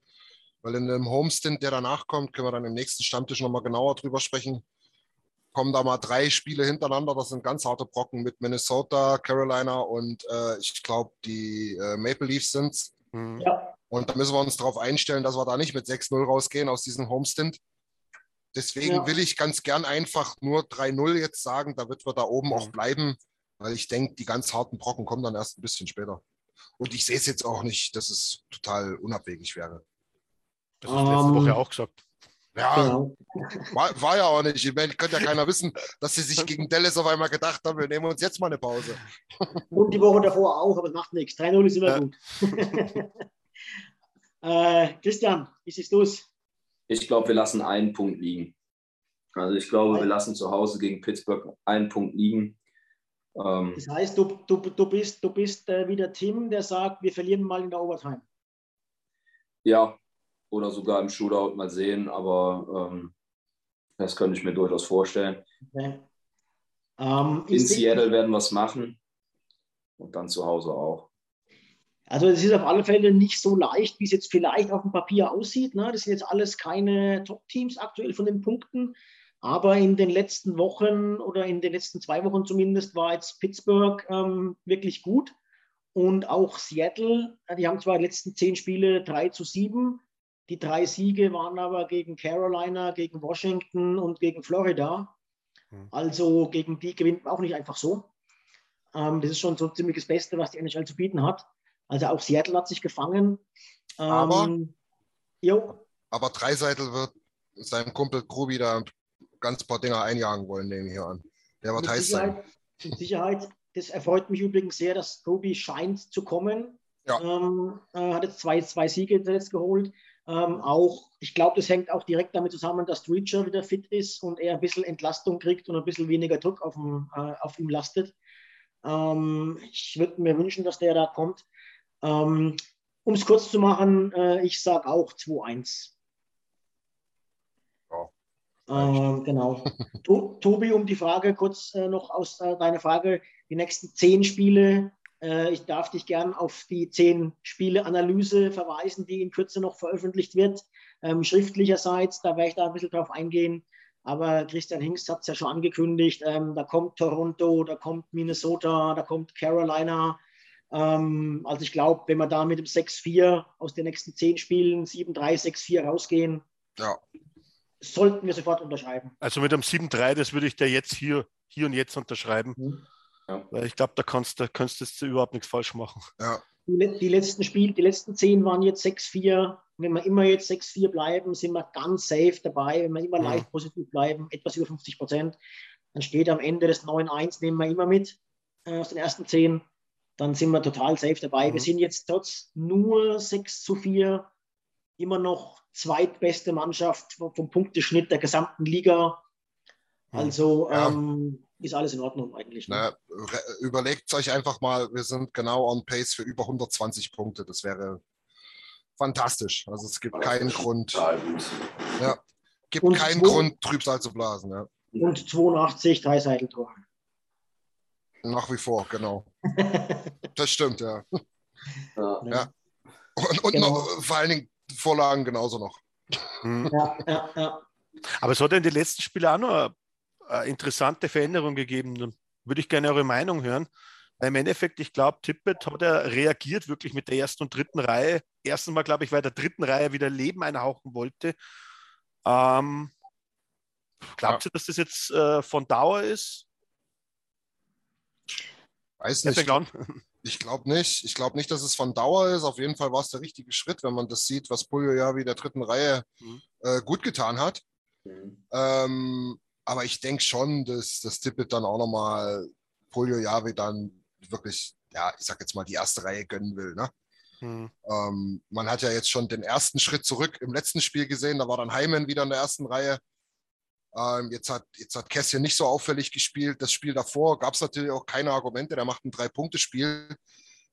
Weil in dem Homestint, der danach kommt, können wir dann im nächsten Stammtisch nochmal genauer drüber sprechen. Kommen da mal drei Spiele hintereinander. Das sind ganz harte Brocken mit Minnesota, Carolina und äh, ich glaube, die äh, Maple Leafs sind es. Mhm. Ja. Und da müssen wir uns darauf einstellen, dass wir da nicht mit 6-0 rausgehen aus diesem Homestint. Deswegen ja. will ich ganz gern einfach nur 3-0 jetzt sagen, damit wir da oben mhm. auch bleiben, weil ich denke, die ganz harten Brocken kommen dann erst ein bisschen später. Und ich sehe es jetzt auch nicht, dass es total unabwegig wäre. Das hast du letzte um, Woche ähm, auch gesagt. Ja, genau. war, war, ja auch nicht. Ich meine, könnte ja keiner wissen, dass sie sich gegen Dallas auf einmal gedacht haben, wir nehmen uns jetzt mal eine Pause. Und die Woche davor auch, aber es macht nichts. 3-0 ist immer ja. gut. äh, Christian, wie siehst du es? Ich glaube, wir lassen einen Punkt liegen. Also ich glaube, wir lassen zu Hause gegen Pittsburgh einen Punkt liegen. Ähm, Das heißt, du, du, du bist, du bist äh, wieder Tim, der sagt, wir verlieren mal in der Overtime. ja, oder sogar im Shootout mal sehen, aber ähm, das könnte ich mir durchaus vorstellen. Okay. Ähm, In Seattle werden wir es machen und dann zu Hause auch. Also es ist auf alle Fälle nicht so leicht, wie es jetzt vielleicht auf dem Papier aussieht. Ne? Das sind jetzt alles keine Top-Teams aktuell von den Punkten. Aber in den letzten Wochen oder in den letzten zwei Wochen zumindest war jetzt Pittsburgh ähm, wirklich gut. Und auch Seattle, die haben zwar die letzten zehn Spiele 3 zu 7. Die drei Siege waren aber gegen Carolina, gegen Washington und gegen Florida. Hm. Also gegen die gewinnt man auch nicht einfach so. Ähm, das ist schon so ziemlich das Beste, was die NHL zu bieten hat. Also auch Seattle hat sich gefangen. Aber- Ähm, jo, Aber Dreiseitel wird seinem Kumpel Grubi da ganz paar Dinger einjagen wollen, nehme ich hier an. Der wird mit heiß sein. Sicherheit, mit Sicherheit. Das erfreut mich übrigens sehr, dass Ruby scheint zu kommen. Ja. Ähm, äh, hat jetzt zwei, zwei Siege zuletzt geholt. Ähm, auch, ich glaube, das hängt auch direkt damit zusammen, dass Reacher wieder fit ist und er ein bisschen Entlastung kriegt und ein bisschen weniger Druck auf, ihm, äh, auf ihm lastet. Ähm, ich würde mir wünschen, dass der da kommt. Ähm, um es kurz zu machen, äh, ich sage auch 2-1. Ja, Ähm, genau. To Tobi, um die Frage kurz äh, noch aus äh, deiner Frage, die nächsten zehn Spiele. Äh, ich darf dich gern auf die zehn Spiele-Analyse verweisen, die in Kürze noch veröffentlicht wird, ähm, schriftlicherseits. Da werde ich da ein bisschen drauf eingehen. Aber Christian Hingst hat es ja schon angekündigt. Ähm, da kommt Toronto, da kommt Minnesota, da kommt Carolina. Ähm, also ich glaube, wenn wir da mit dem 6-4 aus den nächsten zehn Spielen 7-3, 6-4 rausgehen, Ja, sollten wir sofort unterschreiben. Also mit einem 7-3, das würde ich dir jetzt hier, hier und jetzt unterschreiben. Mhm. Weil ich glaube, da kannst du kannst du überhaupt nichts falsch machen. ja. Die, die letzten Spiele, die letzten zehn waren jetzt 6-4. Wenn wir immer jetzt 6-4 bleiben, sind wir ganz safe dabei. Wenn wir immer Mhm. leicht positiv bleiben, etwas über 50 Prozent, dann steht am Ende das 9-1, nehmen wir immer mit äh, aus den ersten zehn. Dann sind wir total safe dabei. Mhm. Wir sind jetzt trotz nur 6 zu 4 immer noch zweitbeste Mannschaft vom, vom Punkteschnitt der gesamten Liga. Mhm. Also Ja. ähm, ist alles in Ordnung eigentlich. ne? Na, überlegt euch einfach mal, wir sind genau on pace für über 120 Punkte. Das wäre fantastisch. Also es gibt keinen Grund, gut. gibt Und keinen Grund, Trübsal zu blasen. Ja. Und 82 Dreiseitel-Tore. Nach wie vor, genau. Das stimmt, ja. Ja. Ja. Und, und Genau. noch, vor allen Dingen Vorlagen genauso noch. Mhm. Ja, ja, ja. Aber es hat ja in den letzten Spielen auch noch eine, eine interessante Veränderung gegeben. Dann würde ich gerne eure Meinung hören. Weil im Endeffekt, ich glaube, Tippett hat er reagiert wirklich mit der ersten und dritten Reihe. Erstens mal, glaube ich, weil der dritten Reihe wieder Leben einhauchen wollte. Ähm, glaubt ihr, dass das jetzt äh, von Dauer ist? Weiß nicht. Ich glaube nicht. Ich glaube nicht, dass es von Dauer ist. Auf jeden Fall war es der richtige Schritt, wenn man das sieht, was Puljo ja wie der dritten Reihe Mhm. äh, gut getan hat. Mhm. Ähm, aber ich denke schon, dass das Tippet dann auch nochmal Puljo Javi dann wirklich, ja, ich sag jetzt mal, die erste Reihe gönnen will. Ne? Hm. Ähm, man hat ja jetzt schon den ersten Schritt zurück im letzten Spiel gesehen. Da war dann Heimann wieder in der ersten Reihe. Ähm, jetzt, hat, jetzt hat Kässchen nicht so auffällig gespielt. Das Spiel davor gab es natürlich auch keine Argumente. Der macht ein Drei-Punkte-Spiel,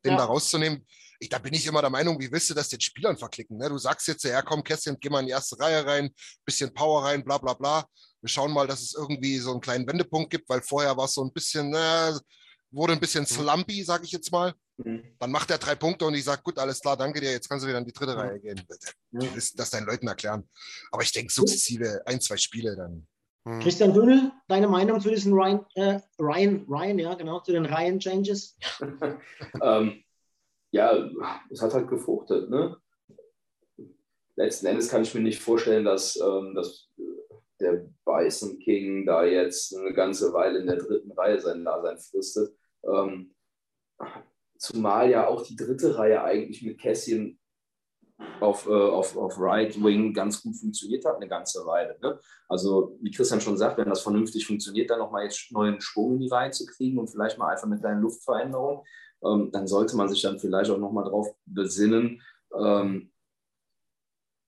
den Ja. da rauszunehmen. Ich, da bin ich immer der Meinung, wie willst du das den Spielern verklicken? Ne? Du sagst jetzt, ja komm, Kässchen, geh mal in die erste Reihe rein, bisschen Power rein, bla bla bla. Wir schauen mal, dass es irgendwie so einen kleinen Wendepunkt gibt, weil vorher war es so ein bisschen, äh, wurde ein bisschen slumpy, sag ich jetzt mal. Mhm. Dann macht er drei Punkte und ich sage, gut, alles klar, danke dir, jetzt kannst du wieder in die dritte Ja. Reihe gehen. Du willst das deinen Leuten erklären. Aber ich denke, sukzessive ein, zwei Spiele dann. Christian Bündel, deine Meinung zu diesen Ryan, äh, Ryan, Ryan, ja, genau, zu den Reihen-Changes? ähm, ja, es hat halt gefruchtet. Ne? Letzten Endes kann ich mir nicht vorstellen, dass, ähm, dass der Bison King da jetzt eine ganze Weile in der dritten Reihe sein Dasein fristet. Ähm, zumal ja auch die dritte Reihe eigentlich mit Cassian auf, äh, auf, auf Right Wing ganz gut funktioniert hat, eine ganze Weile. Ne? Also, wie Christian schon sagt, wenn das vernünftig funktioniert, dann nochmal jetzt neuen Schwung in die Reihe zu kriegen und vielleicht mal einfach eine kleine Luftveränderung, ähm, dann sollte man sich dann vielleicht auch nochmal drauf besinnen, ähm,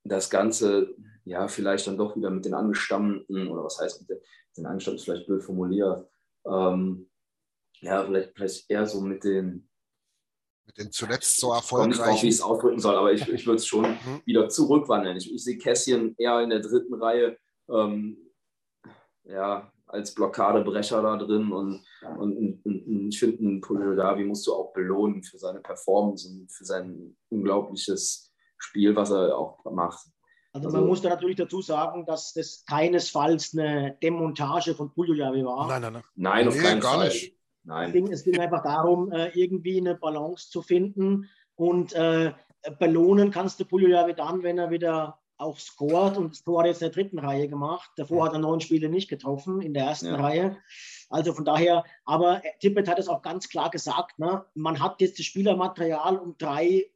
das Ganze ja vielleicht dann doch wieder mit den Angestammten, oder was heißt mit den, den Angestammten, vielleicht blöd formuliert, ähm, ja, vielleicht, vielleicht eher so mit den mit den zuletzt so Ich komme nicht wie ich erfolgreichen. es ausdrücken soll, aber ich, ich würde es schon Mhm. wieder zurückwandeln. Ich, ich sehe Kässchen eher in der dritten Reihe ähm, ja, als Blockadebrecher da drin und, und, und, und ich finde, einen Polyodavi musst du auch belohnen für seine Performance und für sein unglaubliches Spiel, was er auch macht. Also Also- man muss da natürlich dazu sagen, dass das keinesfalls eine Demontage von Puljojavi war. Nein, nein, nein. Nein, auf Nee, keinen gar Fall. nicht. Es Nein. ging, es ging einfach darum, äh, irgendwie eine Balance zu finden und äh, belohnen kannst du Puljojavi dann, wenn er wieder auch scored und das Tor hat er jetzt in der dritten Reihe gemacht. Davor hat er neun Spiele nicht getroffen in der ersten Ja. Reihe. Also von daher, aber Tippett hat es auch ganz klar gesagt, ne? man hat jetzt das Spielermaterial, um drei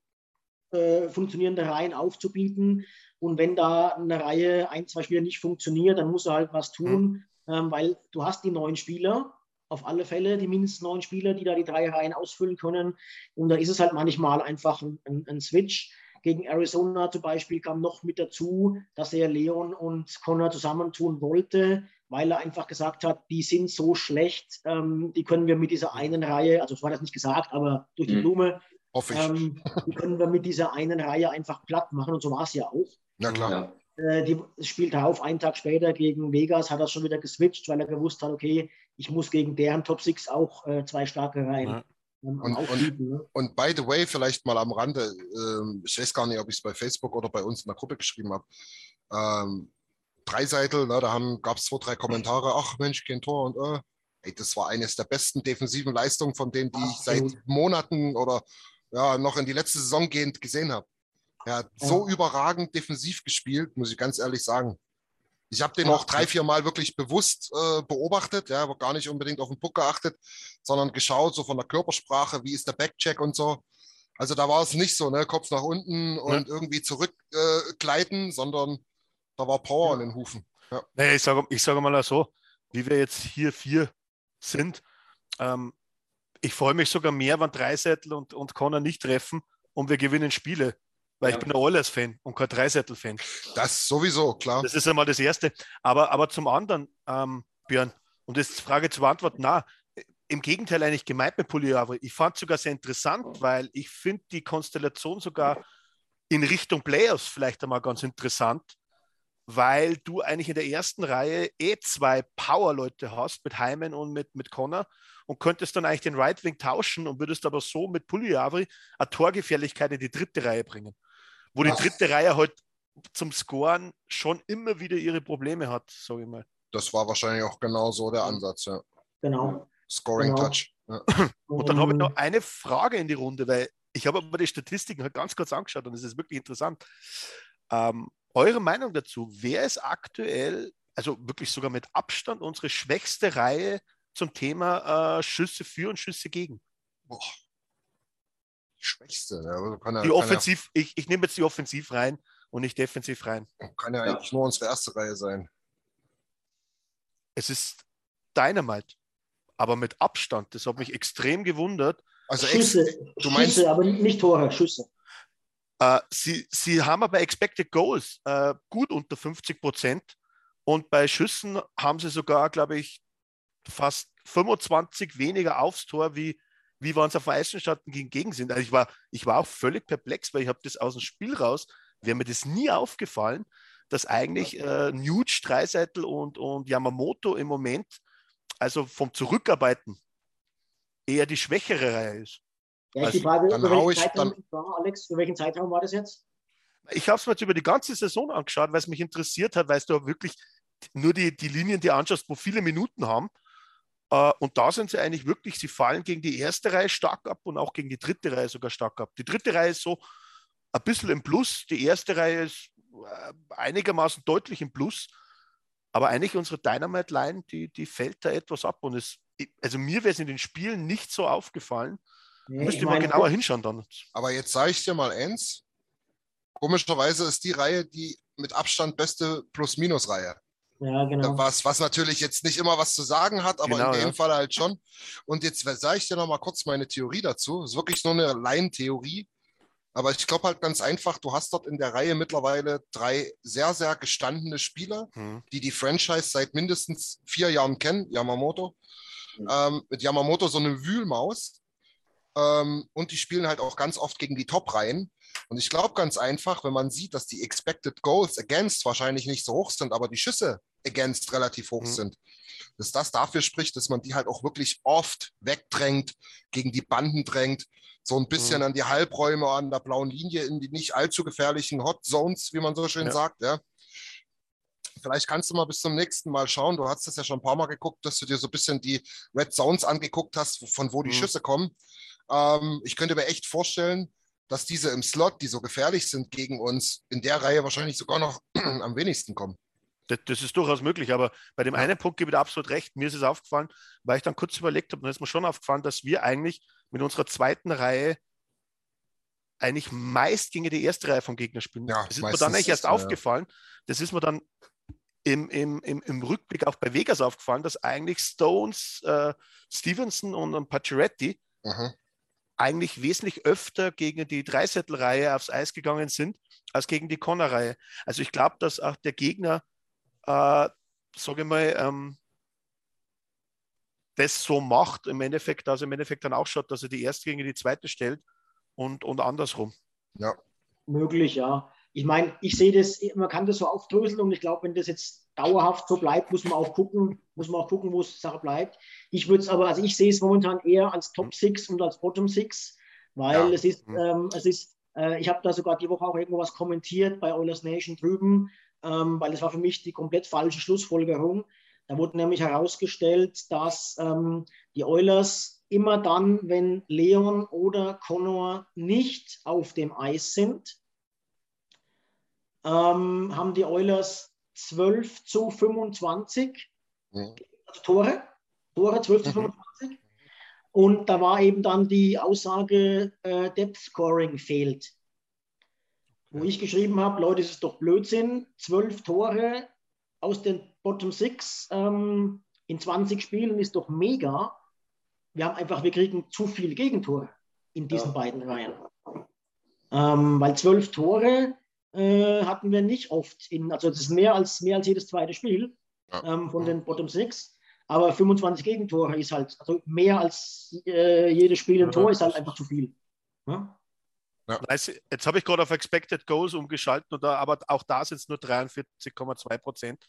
äh, funktionierende Reihen aufzubieten. Und wenn da eine Reihe, ein, zwei Spieler nicht funktioniert, dann muss er halt was tun, ähm, weil du hast die neun Spieler, auf alle Fälle die mindestens neun Spieler, die da die drei Reihen ausfüllen können. Und da ist es halt manchmal einfach ein, ein, ein Switch. Gegen Arizona zum Beispiel kam noch mit dazu, dass er Leon und Connor zusammentun wollte, weil er einfach gesagt hat, die sind so schlecht, ähm, die können wir mit dieser einen Reihe, also so hat er es nicht gesagt, aber durch die Mhm. Blume, Hoffe ich. ähm, die können wir mit dieser einen Reihe einfach platt machen und so war es ja auch. Na klar. Ja. Äh, die das Spiel darauf, einen Tag später gegen Vegas, hat er schon wieder geswitcht, weil er gewusst hat, okay, ich muss gegen deren Top Six auch äh, zwei starke Reihen Ja. ähm, Und- aufbieten. Ne? Und by the way, vielleicht mal am Rande, ähm, ich weiß gar nicht, ob ich es bei Facebook oder bei uns in der Gruppe geschrieben habe. Ähm, Dreiseitel, ne, da gab es zwei, drei Kommentare, ach Mensch, kein Tor und äh. Ey, das war eines der besten defensiven Leistungen von denen, die ich seit. Monaten oder ja, noch in die letzte Saison gehend gesehen habe. Er hat so überragend defensiv gespielt, muss ich ganz ehrlich sagen. Ich habe den Ja. auch drei, vier Mal wirklich bewusst äh, beobachtet, ja, aber gar nicht unbedingt auf den Puck geachtet, sondern geschaut, so von der Körpersprache, wie ist der Backcheck und so. Also da war es nicht so, ne, Kopf nach unten und irgendwie zurückgleiten, äh, sondern da war Power in den Hufen. Naja, ich sage ich sag mal so, wie wir jetzt hier vier sind, ähm, ich freue mich sogar mehr, wenn Dreisettel und, und Connor nicht treffen und wir gewinnen Spiele. Weil Ja. ich bin ein Oilers-Fan und kein Dreisettel-Fan. Das sowieso, klar. Das ist einmal das Erste. Aber, aber zum anderen, ähm, Björn, und das ist Frage zu beantworten, na, im Gegenteil eigentlich gemeint mit Pugliavri. Ich fand es sogar sehr interessant, weil ich finde die Konstellation sogar in Richtung Playoffs vielleicht einmal ganz interessant, weil du eigentlich in der ersten Reihe eh zwei Power-Leute hast mit Hyman und mit, mit Connor und könntest dann eigentlich den Right Wing tauschen und würdest aber so mit Pugliavri eine Torgefährlichkeit in die dritte Reihe bringen. Wo die Was? dritte Reihe halt zum Scoren schon immer wieder ihre Probleme hat, sage ich mal. Das war wahrscheinlich auch genau so der Ansatz, ja. Genau. Scoring Genau. Touch. Ja. Und dann habe ich noch eine Frage in die Runde, weil ich habe aber die Statistiken halt ganz kurz angeschaut und es ist wirklich interessant. Ähm, eure Meinung dazu, wer ist aktuell, also wirklich sogar mit Abstand, unsere schwächste Reihe zum Thema äh, Schüsse für und Schüsse gegen? Boah. Die Schwächste. Ja, also kann ja, Die kann Offensiv, ich, ich nehme jetzt die Offensiv rein und nicht defensiv rein. kann ja, Ja. eigentlich nur unsere erste Reihe sein. Es ist Dynamite, aber mit Abstand. Das hat mich extrem gewundert. Also Schüsse, du meinst- Schüsse, aber nicht Tore, Schüsse. Äh, sie, sie haben aber Expected Goals äh, gut unter 50 Prozent und bei Schüssen haben sie sogar, glaube ich, fast 25 weniger aufs Tor, wie, wie wenn es auf Eisenstatten gegen gegen sind. Also ich war, ich war auch völlig perplex, weil ich habe das aus dem Spiel raus, wäre mir das nie aufgefallen, dass eigentlich äh, Nuge, Dreiseitel und, und Yamamoto im Moment, also vom Zurückarbeiten, eher die schwächere Reihe ist. Ja, Also, die Frage, dann hau welchen, ich Zeitraum, dann- war, Alex, für welchen Zeitraum war das jetzt? Ich habe es mir jetzt über die ganze Saison angeschaut, weil es mich interessiert hat, weil du wirklich nur die, die Linien die anschaust, wo viele Minuten haben. Äh, und da sind sie eigentlich wirklich, sie fallen gegen die erste Reihe stark ab und auch gegen die dritte Reihe sogar stark ab. Die dritte Reihe ist so ein bisschen im Plus, die erste Reihe ist äh, einigermaßen deutlich im Plus. Aber eigentlich unsere Dynamite-Line, die, die fällt da etwas ab. Und es, also mir wäre es in den Spielen nicht so aufgefallen. Nee, Müsste ich mal genauer hinschauen dann. Aber jetzt sage ich dir mal eins. Komischerweise ist die Reihe die mit Abstand beste Plus-Minus-Reihe. Ja, genau. Was, was natürlich jetzt nicht immer was zu sagen hat, aber Genau, in dem ja. Fall halt schon. Und jetzt sage ich dir noch mal kurz meine Theorie dazu. Das ist wirklich nur eine Laientheorie. Aber ich glaube halt ganz einfach, du hast dort in der Reihe mittlerweile drei sehr, sehr gestandene Spieler, Hm. die die Franchise seit mindestens vier Jahren kennen. Yamamoto, ähm, mit Yamamoto so eine Wühlmaus. Ähm, und die spielen halt auch ganz oft gegen die Top-Reihen. Und ich glaube ganz einfach, wenn man sieht, dass die Expected Goals against wahrscheinlich nicht so hoch sind, aber die Schüsse against relativ hoch mhm. sind, dass das dafür spricht, dass man die halt auch wirklich oft wegdrängt, gegen die Banden drängt, so ein bisschen mhm. an die Halbräume, an der blauen Linie, in die nicht allzu gefährlichen Hot Zones, wie man so schön ja. sagt. Ja. Vielleicht kannst du mal bis zum nächsten Mal schauen. Du hast das ja schon ein paar Mal geguckt, dass du dir so ein bisschen die Red Zones angeguckt hast, von wo die mhm. Schüsse kommen. Ähm, ich könnte mir echt vorstellen, dass diese im Slot, die so gefährlich sind gegen uns, in der Reihe wahrscheinlich sogar noch am wenigsten kommen. Das, das, ist durchaus möglich, aber bei dem ja. einen Punkt gebe ich absolut recht. Mir ist es aufgefallen, weil ich dann kurz überlegt habe, dann ist mir schon aufgefallen, dass wir eigentlich mit unserer zweiten Reihe eigentlich meist gegen die erste Reihe vom Gegner spielen. Ja, das ist mir dann eigentlich erst ist, aufgefallen. Das ist mir dann im, im, im, im, Rückblick auch bei Vegas aufgefallen, dass eigentlich Stones, äh, Stevenson und, und Pacioretty mhm. Eigentlich wesentlich öfter gegen die Dreisettelreihe aufs Eis gegangen sind, als gegen die Connor-Reihe. Also ich glaube, dass auch der Gegner äh, sage ich mal, ähm, das so macht, im Endeffekt, also im Endeffekt dann auch schaut, dass er die erste gegen die zweite stellt und, und andersrum. Ja. Möglich, ja. Ich meine, ich sehe das, man kann das so aufdröseln und ich glaube, wenn das jetzt dauerhaft so bleibt, muss man auch gucken, muss man auch gucken, wo es Sache bleibt. Ich würde es aber, also ich sehe es momentan eher als Top 6 und als Bottom 6, weil ja. es ist, mhm. ähm, es ist, äh, ich habe da sogar die Woche auch irgendwo was kommentiert bei Oilers Nation drüben ähm, weil das war für mich die komplett falsche Schlussfolgerung. Da wurde nämlich herausgestellt, dass ähm, die Oilers immer dann, wenn Leon oder Connor nicht auf dem Eis sind, ähm, haben die Oilers 12 zu 25 mhm. also Tore, Tore 12 zu 25. Mhm. Und da war eben dann die Aussage, äh, Depth Scoring fehlt wo ich geschrieben habe, Leute, es ist doch Blödsinn, zwölf Tore aus den Bottom Six ähm, in 20 Spielen ist doch mega. Wir haben einfach, wir kriegen zu viele Gegentore in diesen ja. beiden Reihen. Ähm, weil zwölf Tore äh, hatten wir nicht oft in, also das ist mehr als, mehr als jedes zweite Spiel ja. ähm, von den Bottom Six. Aber 25 Gegentore ist halt, also mehr als äh, jedes Spiel ein Tor ist halt einfach zu viel. Ja? Ja. Jetzt habe ich gerade auf Expected Goals umgeschaltet, oder, aber auch da sind es nur 43,2 Prozent.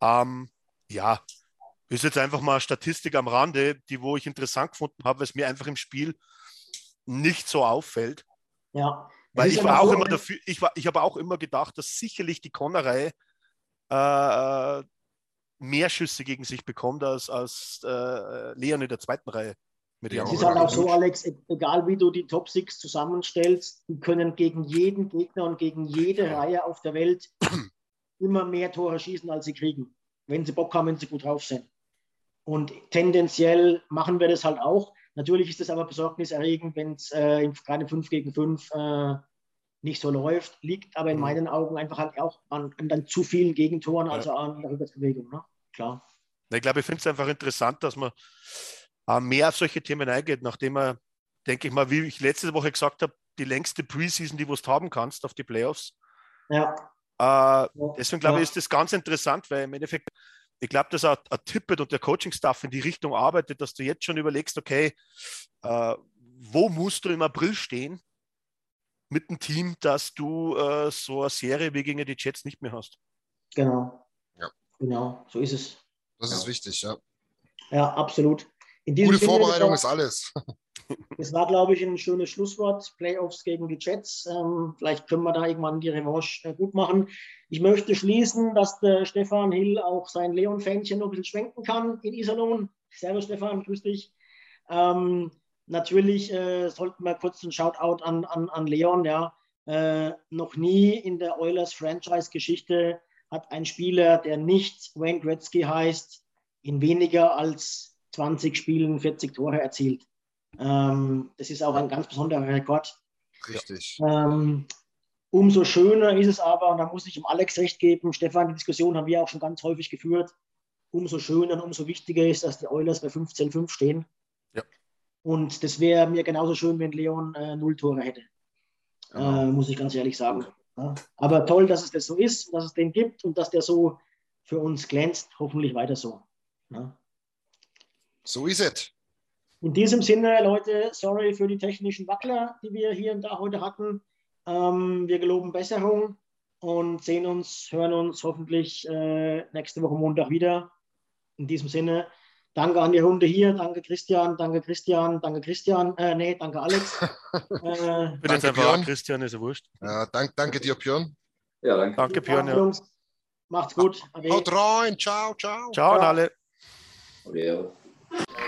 Ähm, ja, ist jetzt einfach mal Statistik am Rande, die wo ich interessant gefunden habe, weil es mir einfach im Spiel nicht so auffällt. Ja. Weil ich war auch so immer dafür, ich, ich habe auch immer gedacht, dass sicherlich die Connerei äh, mehr Schüsse gegen sich bekommt als, als äh, Leon in der zweiten Reihe. Mit es ist halt auch so, Alex, e-, egal wie du die Top Six zusammenstellst, die können gegen jeden Gegner und gegen jede Reihe auf der Welt immer mehr Tore schießen, als sie kriegen, wenn sie Bock haben, wenn sie gut drauf sind. Und tendenziell machen wir das halt auch. Natürlich ist es aber besorgniserregend, wenn es äh, gerade 5 gegen 5 äh, nicht so läuft. Liegt aber in mhm. meinen Augen einfach halt auch an, an dann zu vielen Gegentoren, also an der Rückwärtsbewegung. Ne? Klar. Ich glaube, ich finde es einfach interessant, dass man äh, mehr auf solche Themen eingeht, nachdem er, denke ich mal, wie ich letzte Woche gesagt habe, die längste Preseason, die du haben kannst auf die Playoffs. Ja. Äh, deswegen glaube ja. ich, ist das ganz interessant, weil im Endeffekt, ich glaube, dass auch ein Tippet und der Coaching-Staff in die Richtung arbeitet, dass du jetzt schon überlegst, okay, äh, wo musst du im April stehen mit dem Team, dass du äh, so eine Serie wie gegen die Jets nicht mehr hast. Genau. Ja. Genau, so ist es. Das ja. ist wichtig, ja. Ja, absolut. Gute Sinne, Vorbereitung war, ist alles. Das war, glaube ich, ein schönes Schlusswort. Playoffs gegen die Jets. Ähm, vielleicht können wir da irgendwann die Revanche äh, gut machen. Ich möchte schließen, dass der Stefan Hill auch sein Leon-Fähnchen noch ein bisschen schwenken kann in Iserlohn. Servus, Stefan, grüß dich. Ähm, natürlich äh, sollten wir kurz einen Shoutout an, an, an Leon. Ja. Äh, noch nie in der Oilers Franchise-Geschichte hat ein Spieler, der nicht Wayne Gretzky heißt, in weniger als 20 Spielen 40 Tore erzielt. Ähm, das ist auch ein ganz besonderer Rekord. Richtig. Ähm, umso schöner ist es aber, und da muss ich dem Alex recht geben, Stefan, die Diskussion haben wir auch schon ganz häufig geführt, umso schöner und umso wichtiger ist, dass die Oilers bei 15-5 stehen. Ja. Und das wäre mir genauso schön, wenn Leon äh, null Tore hätte. Genau. Äh, muss ich ganz ehrlich sagen. Ja. Aber toll, dass es das so ist, dass es den gibt und dass der so für uns glänzt. Hoffentlich weiter so. Ja. So ist es. In diesem Sinne, Leute, sorry für die technischen Wackler, die wir hier und da heute hatten. Ähm, wir geloben Besserung und sehen uns, hören uns hoffentlich äh, nächste Woche Montag wieder. In diesem Sinne, danke an die Runde hier, danke Christian, danke Christian, danke Christian, äh, nee, danke Alex. äh, jetzt Danke, einfach Björn. Christian, ist ja wurscht. Ja, dank, danke dir, Björn. Ja, danke. Danke, Björn. Ja. Macht's gut. Ade. Haut rein. Ciao, ciao. Ciao an alle. Ja.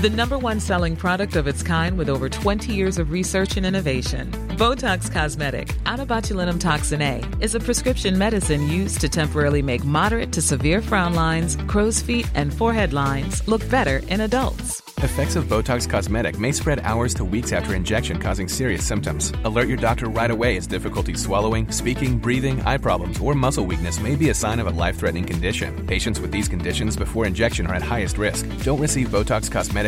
The number one selling product of its kind with over 20 years of research and innovation. Botox Cosmetic, out toxin A, is a prescription medicine used to temporarily make moderate to severe frown lines, crow's feet, and forehead lines look better in adults. Effects of Botox Cosmetic may spread hours to weeks after injection, causing serious symptoms. Alert your doctor right away as difficulty swallowing, speaking, breathing, eye problems, or muscle weakness may be a sign of a life threatening condition. Patients with these conditions before injection are at highest risk. Don't receive Botox Cosmetic